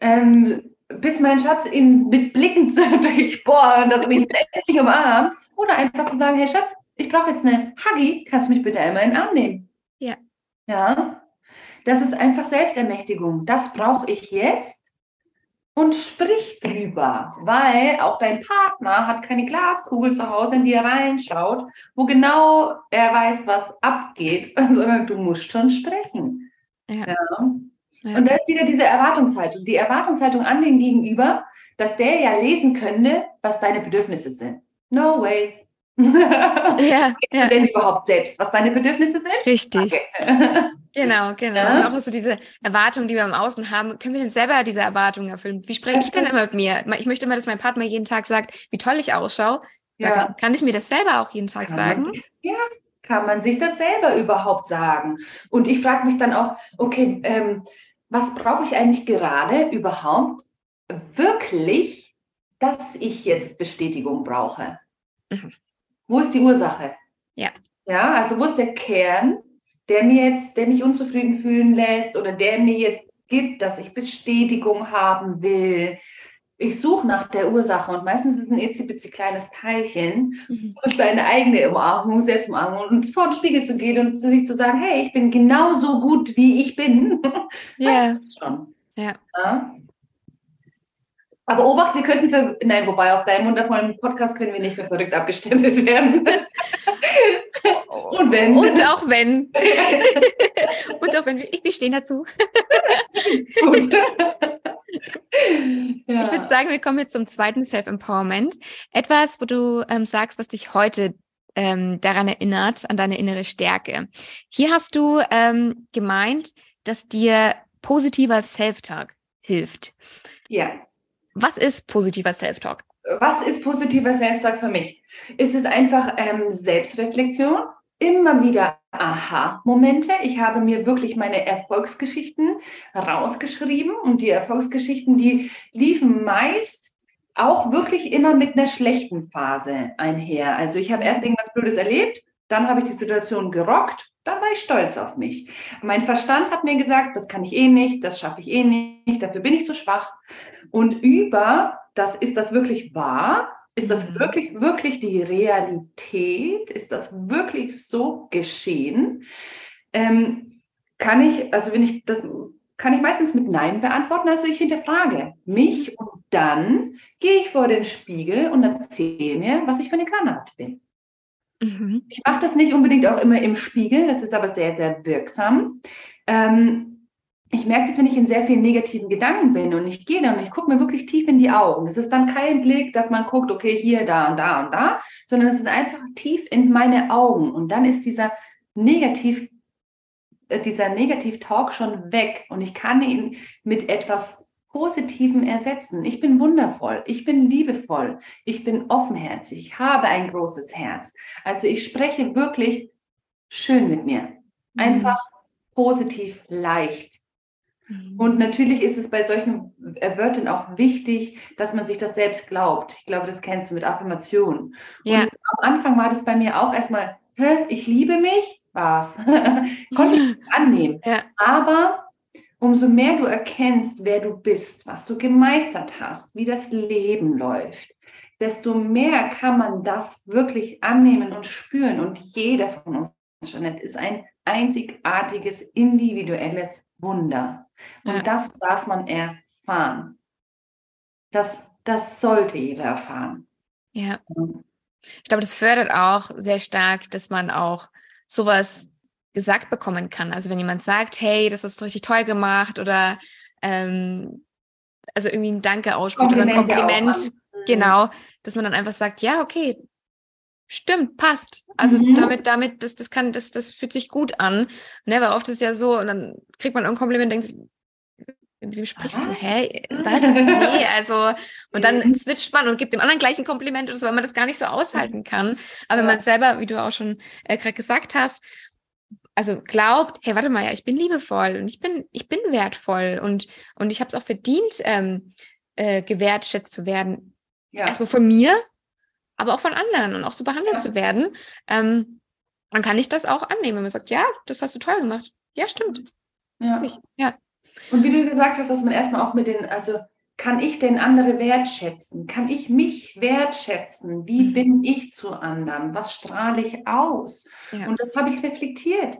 ähm, bis mein Schatz ihn mit Blicken durchbohren, dass mich endlich umarmt. Oder einfach zu sagen, hey Schatz, ich brauche jetzt eine Huggy, kannst du mich bitte einmal in den Arm nehmen?
Ja.
Ja. Das ist einfach Selbstermächtigung. Das brauche ich jetzt und sprich drüber, weil auch dein Partner hat keine Glaskugel zu Hause, in die er reinschaut, wo genau er weiß, was abgeht, sondern du musst schon sprechen. Ja. ja. Und da ist wieder diese Erwartungshaltung. Die Erwartungshaltung an den Gegenüber, dass der ja lesen könnte, was deine Bedürfnisse sind. No way.
ja,
ja. du denn überhaupt selbst, was deine Bedürfnisse sind?
Richtig. Okay. Genau, genau. Ja? Und auch so diese Erwartungen, die wir im Außen haben, können wir denn selber diese Erwartungen erfüllen? Wie spreche ich denn immer mit mir? Ich möchte immer, dass mein Partner jeden Tag sagt, wie toll ich ausschaue. Ja. Ich, kann ich mir das selber auch jeden Tag
kann
sagen?
Man, ja, kann man sich das selber überhaupt sagen? Und ich frage mich dann auch, okay, ähm, was brauche ich eigentlich gerade überhaupt wirklich, dass ich jetzt Bestätigung brauche? Mhm. Wo ist die Ursache?
Ja.
Ja, also wo ist der Kern? Der mir jetzt, der mich unzufrieden fühlen lässt oder der mir jetzt gibt, dass ich Bestätigung haben will. Ich suche nach der Ursache und meistens ist es ein etzi kleines Teilchen, mhm. zum Beispiel eine eigene Umarmung, Selbstumarmung und vor den Spiegel zu gehen und sich zu sagen, hey, ich bin genauso gut, wie ich bin.
Ja. ja.
ja. Aber Obacht, wir könnten für, nein, wobei auf deinem wundervollen Podcast können wir nicht für verrückt abgestempelt werden.
Und wenn. Und auch wenn. Und auch wenn. Ich, wir stehen dazu. Gut. Ja. Ich würde sagen, wir kommen jetzt zum zweiten Self-Empowerment. Etwas, wo du ähm, sagst, was dich heute ähm, daran erinnert, an deine innere Stärke. Hier hast du ähm, gemeint, dass dir positiver Self-Talk hilft.
Ja.
Was ist positiver Self-Talk?
Was ist positiver Self-Talk für mich? Ist es einfach ähm, Selbstreflexion? Immer wieder Aha-Momente. Ich habe mir wirklich meine Erfolgsgeschichten rausgeschrieben und die Erfolgsgeschichten, die liefen meist auch wirklich immer mit einer schlechten Phase einher. Also ich habe erst irgendwas Blödes erlebt, dann habe ich die Situation gerockt, dann war ich stolz auf mich. Mein Verstand hat mir gesagt, das kann ich eh nicht, das schaffe ich eh nicht, dafür bin ich zu schwach. Und über das, ist das wirklich wahr? Ist das mhm. wirklich, wirklich die Realität? Ist das wirklich so geschehen? Ähm, kann ich, also wenn ich das, kann ich meistens mit Nein beantworten. Also ich hinterfrage mich und dann gehe ich vor den Spiegel und erzähle mir, was ich für eine Granate bin. Mhm. Ich mache das nicht unbedingt auch immer im Spiegel, das ist aber sehr, sehr wirksam. Ähm, ich merke das, wenn ich in sehr vielen negativen Gedanken bin und ich gehe dann und ich gucke mir wirklich tief in die Augen. Es ist dann kein Blick, dass man guckt, okay, hier, da und da und da, sondern es ist einfach tief in meine Augen. Und dann ist dieser Negativ, äh, dieser Negativ-Talk schon weg und ich kann ihn mit etwas Positivem ersetzen. Ich bin wundervoll, ich bin liebevoll, ich bin offenherzig, ich habe ein großes Herz. Also ich spreche wirklich schön mit mir. Mhm. Einfach positiv, leicht. Mhm. Und natürlich ist es bei solchen Wörtern auch wichtig, dass man sich das selbst glaubt. Ich glaube, das kennst du mit Affirmationen. Ja. Und am Anfang war das bei mir auch erstmal, Hä, ich liebe mich, was? Konnte ich nicht annehmen. Ja. Aber umso mehr du erkennst, wer du bist, was du gemeistert hast, wie das Leben läuft, desto mehr kann man das wirklich annehmen und spüren. Und jeder von uns, Jeanette, ist ein einzigartiges, individuelles Wunder. Und ja. das darf man erfahren. Das, das sollte jeder erfahren.
Ja. Ich glaube, das fördert auch sehr stark, dass man auch sowas gesagt bekommen kann. Also wenn jemand sagt, hey, das hast du richtig toll gemacht oder ähm, also irgendwie ein Danke ausspricht oder ein Kompliment, mhm. genau, dass man dann einfach sagt, ja, okay, stimmt, passt. Also mhm. damit, damit, das, das kann, das, das fühlt sich gut an. Ne? Weil oft ist es ja so, und dann kriegt man ein Kompliment und denkt, mit wem sprichst du? Hä? Was? Nee, also, und dann switcht man und gibt dem anderen gleich ein Kompliment oder so, weil man das gar nicht so aushalten kann. Aber ja. wenn man selber, wie du auch schon äh, gerade gesagt hast, also glaubt, hey, warte mal, ja, ich bin liebevoll und ich bin, ich bin wertvoll und, und ich habe es auch verdient, ähm, äh, gewertschätzt zu werden. Ja. Erstmal von mir, aber auch von anderen und auch so behandelt ja. zu werden, ähm, dann kann ich das auch annehmen, wenn man sagt, ja, das hast du toll gemacht. Ja, stimmt.
Ja. Ich, ja. Und wie du gesagt hast, dass man erstmal auch mit den, also kann ich denn andere wertschätzen? Kann ich mich wertschätzen? Wie mhm. bin ich zu anderen? Was strahle ich aus? Ja. Und das habe ich reflektiert.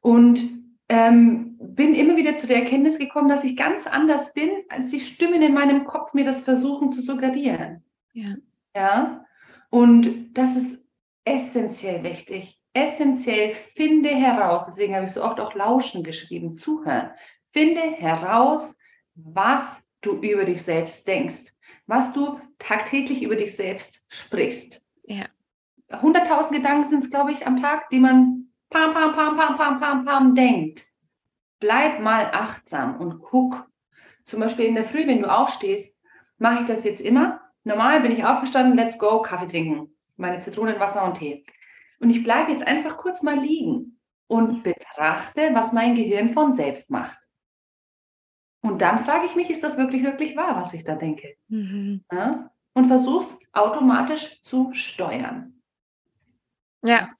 Und ähm, bin immer wieder zu der Erkenntnis gekommen, dass ich ganz anders bin, als die Stimmen in meinem Kopf mir das versuchen zu suggerieren. Ja. Ja. Und das ist essentiell wichtig. Essentiell finde heraus, deswegen habe ich so oft auch Lauschen geschrieben, zuhören. Finde heraus, was du über dich selbst denkst, was du tagtäglich über dich selbst sprichst. Ja. 100.000 Gedanken sind es, glaube ich, am Tag, die man pam, pam, pam, pam, pam, pam, pam denkt. Bleib mal achtsam und guck. Zum Beispiel in der Früh, wenn du aufstehst, mache ich das jetzt immer. Normal bin ich aufgestanden, let's go, Kaffee trinken, meine Zitronenwasser und Tee. Und ich bleibe jetzt einfach kurz mal liegen und betrachte, was mein Gehirn von selbst macht. Und dann frage ich mich, ist das wirklich, wirklich wahr, was ich da denke? Mhm. Ja? Und versuche es automatisch zu steuern.
Ja.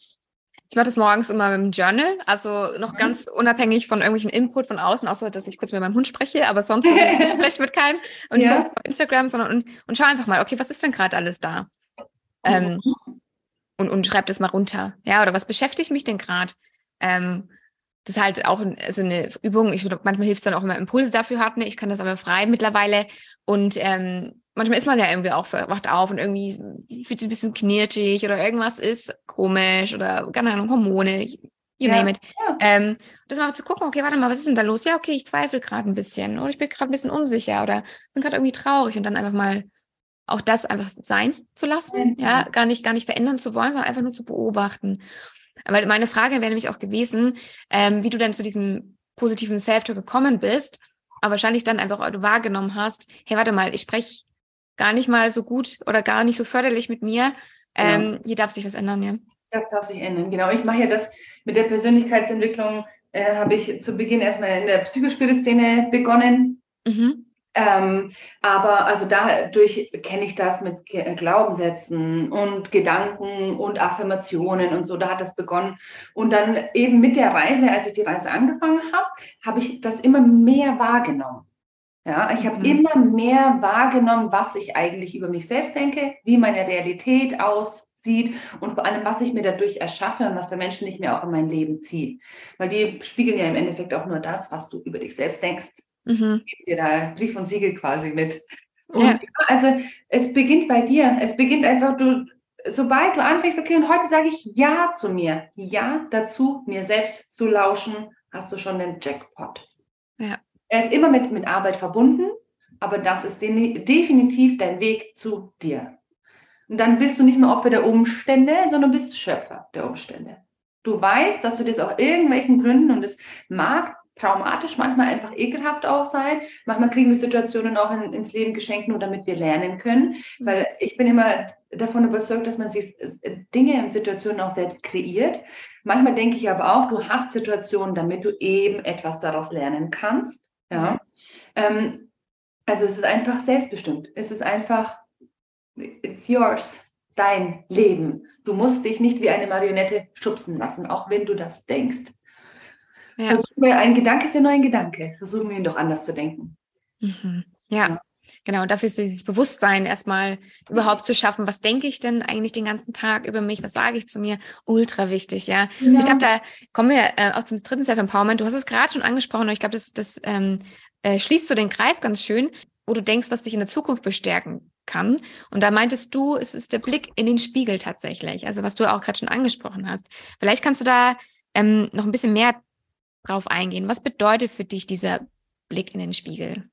Ich mache das morgens immer mit dem Journal, also noch mhm. ganz unabhängig von irgendwelchen Input von außen, außer dass ich kurz mit meinem Hund spreche, aber sonst also ich spreche mit keinem und ja. auf Instagram, sondern und, und schau einfach mal, okay, was ist denn gerade alles da? Ähm, mhm. und, und schreib das mal runter. Ja, oder was beschäftigt mich denn gerade? Ähm, das ist halt auch so eine Übung. Ich manchmal hilft es dann auch, wenn man Impulse dafür hat. Ne? Ich kann das aber frei mittlerweile. Und ähm, manchmal ist man ja irgendwie auch wacht auf und irgendwie fühlt sich ein bisschen knirschig oder irgendwas ist komisch oder keine Ahnung, Hormone, you ja. name it. Ja. Ähm, das mal zu gucken, okay, warte mal, was ist denn da los? Ja, okay, ich zweifle gerade ein bisschen oder ich bin gerade ein bisschen unsicher oder bin gerade irgendwie traurig und dann einfach mal auch das einfach sein zu lassen, ja, gar nicht, gar nicht verändern zu wollen, sondern einfach nur zu beobachten. Weil meine Frage wäre nämlich auch gewesen, ähm, wie du dann zu diesem positiven Self-Talk gekommen bist, aber wahrscheinlich dann einfach du wahrgenommen hast, hey, warte mal, ich spreche gar nicht mal so gut oder gar nicht so förderlich mit mir. Ähm. Hier darf sich was ändern, ja.
Das darf sich ändern, genau. Ich mache ja das mit der Persönlichkeitsentwicklung, äh, habe ich zu Beginn erstmal in der Psychospire-Szene begonnen. Mhm. Ähm, aber also dadurch kenne ich das mit Glaubenssätzen und Gedanken und Affirmationen und so, da hat das begonnen. Und dann eben mit der Reise, als ich die Reise angefangen habe, habe ich das immer mehr wahrgenommen. Ja, ich habe mhm. immer mehr wahrgenommen, was ich eigentlich über mich selbst denke, wie meine Realität aussieht und vor allem, was ich mir dadurch erschaffe und was für Menschen ich mir auch in mein Leben ziehe. Weil die spiegeln ja im Endeffekt auch nur das, was du über dich selbst denkst. Mhm. Gib dir da Brief und Siegel quasi mit. Und ja. also es beginnt bei dir. Es beginnt einfach, du, sobald du anfängst, okay, und heute sage ich Ja zu mir, Ja dazu, mir selbst zu lauschen, hast du schon den Jackpot. Ja. Er ist immer mit, mit Arbeit verbunden, aber das ist definitiv dein Weg zu dir. Und dann bist du nicht mehr Opfer der Umstände, sondern bist Schöpfer der Umstände. Du weißt, dass du das aus irgendwelchen Gründen, und es mag traumatisch, manchmal einfach ekelhaft auch sein. Manchmal kriegen wir Situationen auch in, ins Leben geschenkt, nur damit wir lernen können. Mhm. Weil ich bin immer davon überzeugt, dass man sich äh, Dinge und Situationen auch selbst kreiert. Manchmal denke ich aber auch, du hast Situationen, damit du eben etwas daraus lernen kannst. Ja. Ähm, also es ist einfach selbstbestimmt. Es ist einfach, it's yours, dein Leben. Du musst dich nicht wie eine Marionette schubsen lassen, auch wenn du das denkst. Ja. Versuchen wir, ein Gedanke ist ja nur ein Gedanke. Versuchen wir ihn doch anders zu denken.
Mhm. Ja. ja. Genau, dafür ist dieses Bewusstsein erstmal überhaupt zu schaffen. Was denke ich denn eigentlich den ganzen Tag über mich? Was sage ich zu mir? Ultra wichtig, ja. ja. Ich glaube, da kommen wir äh, auch zum dritten Self-Empowerment. Du hast es gerade schon angesprochen und ich glaube, das, das ähm, äh, schließt so den Kreis ganz schön, wo du denkst, was dich in der Zukunft bestärken kann. Und da meintest du, es ist der Blick in den Spiegel tatsächlich. Also was du auch gerade schon angesprochen hast. Vielleicht kannst du da ähm, noch ein bisschen mehr drauf eingehen. Was bedeutet für dich dieser Blick in den Spiegel?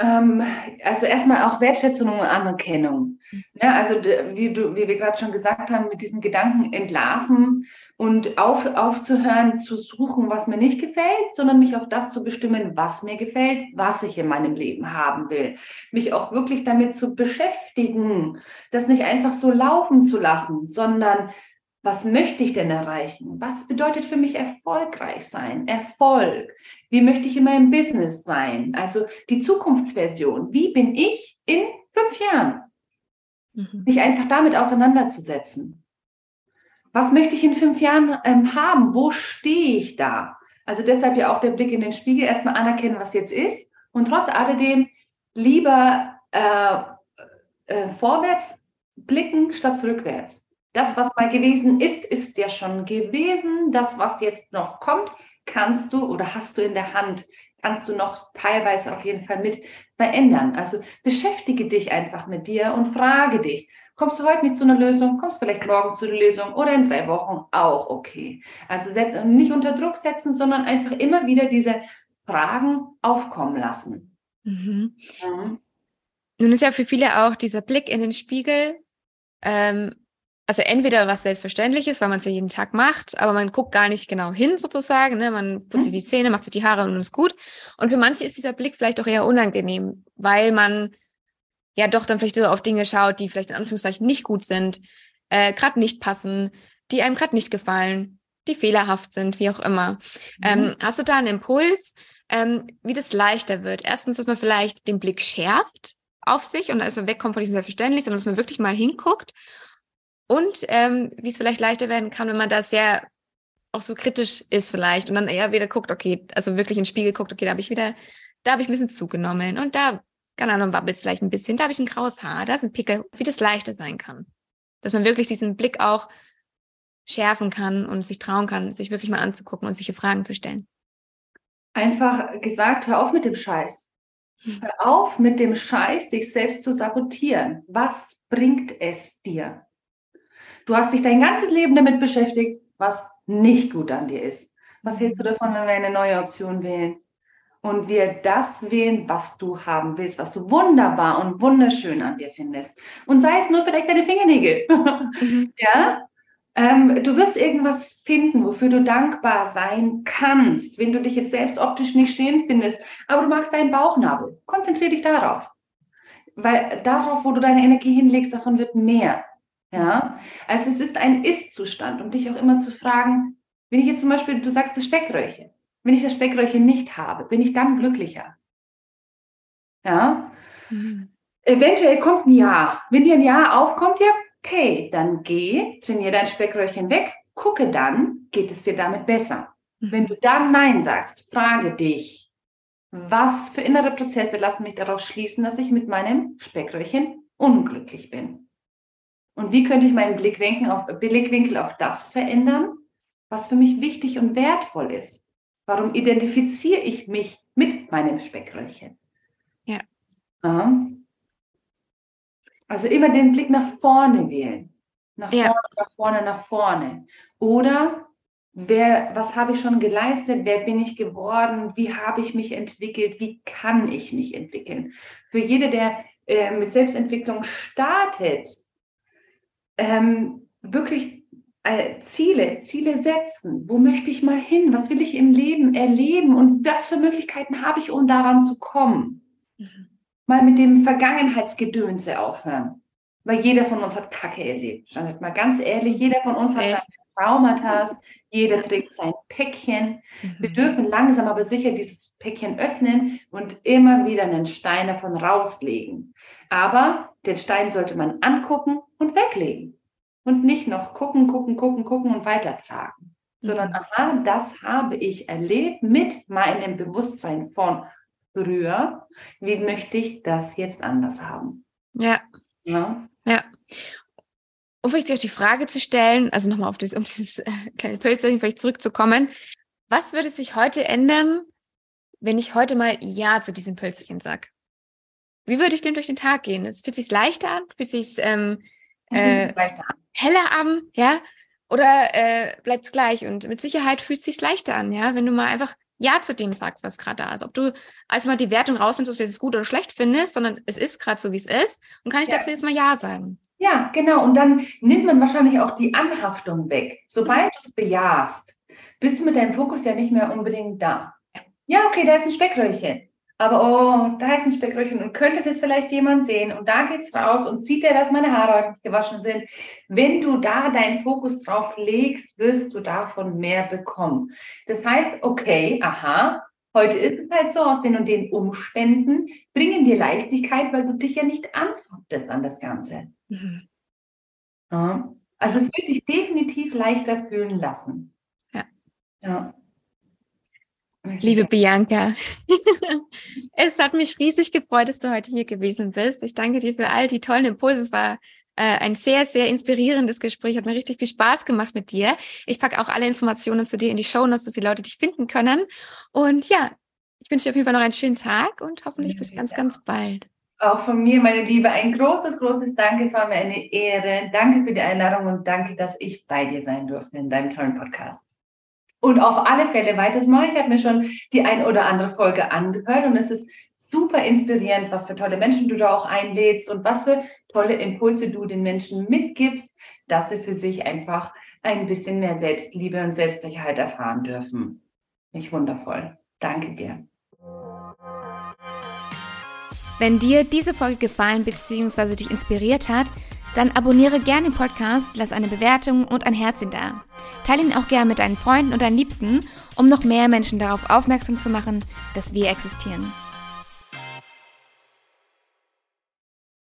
Ähm, also erstmal auch Wertschätzung und Anerkennung. Mhm. Ja, also wie, du, wie wir gerade schon gesagt haben, mit diesen Gedanken entlarven und auf, aufzuhören zu suchen, was mir nicht gefällt, sondern mich auf das zu bestimmen, was mir gefällt, was ich in meinem Leben haben will. Mich auch wirklich damit zu beschäftigen, das nicht einfach so laufen zu lassen, sondern was möchte ich denn erreichen? Was bedeutet für mich erfolgreich sein? Erfolg. Wie möchte ich in meinem Business sein? Also die Zukunftsversion. Wie bin ich in fünf Jahren? Mhm. Mich einfach damit auseinanderzusetzen. Was möchte ich in fünf Jahren ähm, haben? Wo stehe ich da? Also deshalb ja auch der Blick in den Spiegel, erstmal anerkennen, was jetzt ist und trotz alledem lieber äh, äh, vorwärts blicken statt zurückwärts. Das, was mal gewesen ist, ist ja schon gewesen. Das, was jetzt noch kommt, kannst du oder hast du in der Hand, kannst du noch teilweise auf jeden Fall mit verändern. Also beschäftige dich einfach mit dir und frage dich, kommst du heute nicht zu einer Lösung, kommst vielleicht morgen zu einer Lösung oder in drei Wochen auch okay. Also nicht unter Druck setzen, sondern einfach immer wieder diese Fragen aufkommen lassen. Mhm.
Mhm. Nun ist ja für viele auch dieser Blick in den Spiegel ähm, also entweder was Selbstverständliches, weil man es ja jeden Tag macht, aber man guckt gar nicht genau hin sozusagen. Ne? Man putzt sich mhm. die Zähne, macht sich die Haare und ist gut. Und für manche ist dieser Blick vielleicht auch eher unangenehm, weil man ja doch dann vielleicht so auf Dinge schaut, die vielleicht in Anführungszeichen nicht gut sind, äh, gerade nicht passen, die einem gerade nicht gefallen, die fehlerhaft sind, wie auch immer. Mhm. Ähm, hast du da einen Impuls, ähm, wie das leichter wird? Erstens, dass man vielleicht den Blick schärft auf sich und also wegkommt von diesem Selbstverständlich, sondern dass man wirklich mal hinguckt und ähm, wie es vielleicht leichter werden kann, wenn man da sehr auch so kritisch ist vielleicht und dann eher wieder guckt, okay, also wirklich in den Spiegel guckt, okay, da habe ich wieder, da habe ich ein bisschen zugenommen und da, keine Ahnung, wabbelt es vielleicht ein bisschen, da habe ich ein graues Haar, da ist ein Pickel, wie das leichter sein kann. Dass man wirklich diesen Blick auch schärfen kann und sich trauen kann, sich wirklich mal anzugucken und sich Fragen zu stellen.
Einfach gesagt, hör auf mit dem Scheiß. Hm. Hör auf mit dem Scheiß, dich selbst zu sabotieren. Was bringt es dir? Du hast dich dein ganzes Leben damit beschäftigt, was nicht gut an dir ist. Was hältst du davon, wenn wir eine neue Option wählen? Und wir das wählen, was du haben willst, was du wunderbar und wunderschön an dir findest. Und sei es nur vielleicht deine Fingernägel. Mhm. ja? Ähm, du wirst irgendwas finden, wofür du dankbar sein kannst, wenn du dich jetzt selbst optisch nicht stehen findest. Aber du magst deinen Bauchnabel. Konzentriere dich darauf. Weil darauf, wo du deine Energie hinlegst, davon wird mehr. Ja, also es ist ein Ist-Zustand, um dich auch immer zu fragen, wenn ich jetzt zum Beispiel, du sagst das Speckröllchen, wenn ich das Speckröllchen nicht habe, bin ich dann glücklicher? Ja, mhm. eventuell kommt ein Ja. Wenn dir ein Ja aufkommt, ja, okay, dann geh, trainiere dein Speckröllchen weg, gucke dann, geht es dir damit besser. Mhm. Wenn du dann Nein sagst, frage dich, was für innere Prozesse lassen mich darauf schließen, dass ich mit meinem Speckröllchen unglücklich bin. Und wie könnte ich meinen Blickwinkel auf, Blickwinkel auf das verändern, was für mich wichtig und wertvoll ist? Warum identifiziere ich mich mit meinem Speckröllchen? Ja. Also immer den Blick nach vorne wählen. Nach ja. vorne, nach vorne, nach vorne. Oder wer, was habe ich schon geleistet? Wer bin ich geworden? Wie habe ich mich entwickelt? Wie kann ich mich entwickeln? Für jede, der äh, mit Selbstentwicklung startet, ähm, wirklich äh, Ziele, Ziele setzen. Wo möchte ich mal hin? Was will ich im Leben erleben? Und was für Möglichkeiten habe ich, um daran zu kommen? Mhm. Mal mit dem Vergangenheitsgedönse aufhören. Weil jeder von uns hat Kacke erlebt. Stand mal ganz ehrlich, jeder von uns hat Traumata, jeder trägt sein Päckchen. Mhm. Wir dürfen langsam aber sicher dieses Päckchen öffnen und immer wieder einen Stein davon rauslegen. Aber den Stein sollte man angucken und weglegen und nicht noch gucken, gucken, gucken, gucken und weitertragen, mhm. sondern aha, das habe ich erlebt mit meinem Bewusstsein von früher. Wie möchte ich das jetzt anders haben?
Ja. Ja. Ja. Um vielleicht sich auch die Frage zu stellen, also nochmal auf dieses, um dieses äh, kleine Pölzerchen vielleicht zurückzukommen. Was würde sich heute ändern, wenn ich heute mal Ja zu diesem Pölzerchen sage? Wie würde ich denn durch den Tag gehen? Es fühlt sich leichter an? Fühlt sich ähm, äh, heller an? Ja? Oder äh, bleibt es gleich? Und mit Sicherheit fühlt es sich leichter an, ja, wenn du mal einfach ja zu dem sagst, was gerade da ist. Ob du also mal die Wertung rausnimmst, ob du es gut oder schlecht findest, sondern es ist gerade so, wie es ist. Und kann ich ja. dazu jetzt mal Ja sagen?
Ja, genau. Und dann nimmt man wahrscheinlich auch die Anhaftung weg. Sobald du es bejahst, bist du mit deinem Fokus ja nicht mehr unbedingt da. Ja, okay, da ist ein Speckröllchen. Aber oh, da ist ein Speckröllchen und könnte das vielleicht jemand sehen? Und da geht es raus und sieht er, dass meine Haare heute gewaschen sind. Wenn du da deinen Fokus drauf legst, wirst du davon mehr bekommen. Das heißt, okay, aha, heute ist es halt so, aus den und den Umständen bringen dir Leichtigkeit, weil du dich ja nicht anhaftest an das Ganze. Mhm. Ja. Also es wird dich definitiv leichter fühlen lassen.
Ja. Ja. Liebe Bianca, es hat mich riesig gefreut, dass du heute hier gewesen bist. Ich danke dir für all die tollen Impulse. Es war ein sehr, sehr inspirierendes Gespräch. Hat mir richtig viel Spaß gemacht mit dir. Ich packe auch alle Informationen zu dir in die Show Notes, dass die Leute dich finden können. Und ja, ich wünsche dir auf jeden Fall noch einen schönen Tag und hoffentlich bis ganz, ganz bald.
Auch von mir, meine Liebe, ein großes, großes Danke. Es war mir eine Ehre. Danke für die Einladung und danke, dass ich bei dir sein durfte in deinem tollen Podcast. Und auf alle Fälle weiteres Mal. Ich habe mir schon die ein oder andere Folge angehört und es ist super inspirierend, was für tolle Menschen du da auch einlädst und was für tolle Impulse du den Menschen mitgibst, dass sie für sich einfach ein bisschen mehr Selbstliebe und Selbstsicherheit erfahren dürfen. Nicht wundervoll. Danke dir.
Wenn dir diese Folge gefallen bzw. dich inspiriert hat, dann abonniere gerne den Podcast, lass eine Bewertung und ein Herzchen da. Teile ihn auch gerne mit deinen Freunden und deinen Liebsten, um noch mehr Menschen darauf aufmerksam zu machen, dass wir existieren.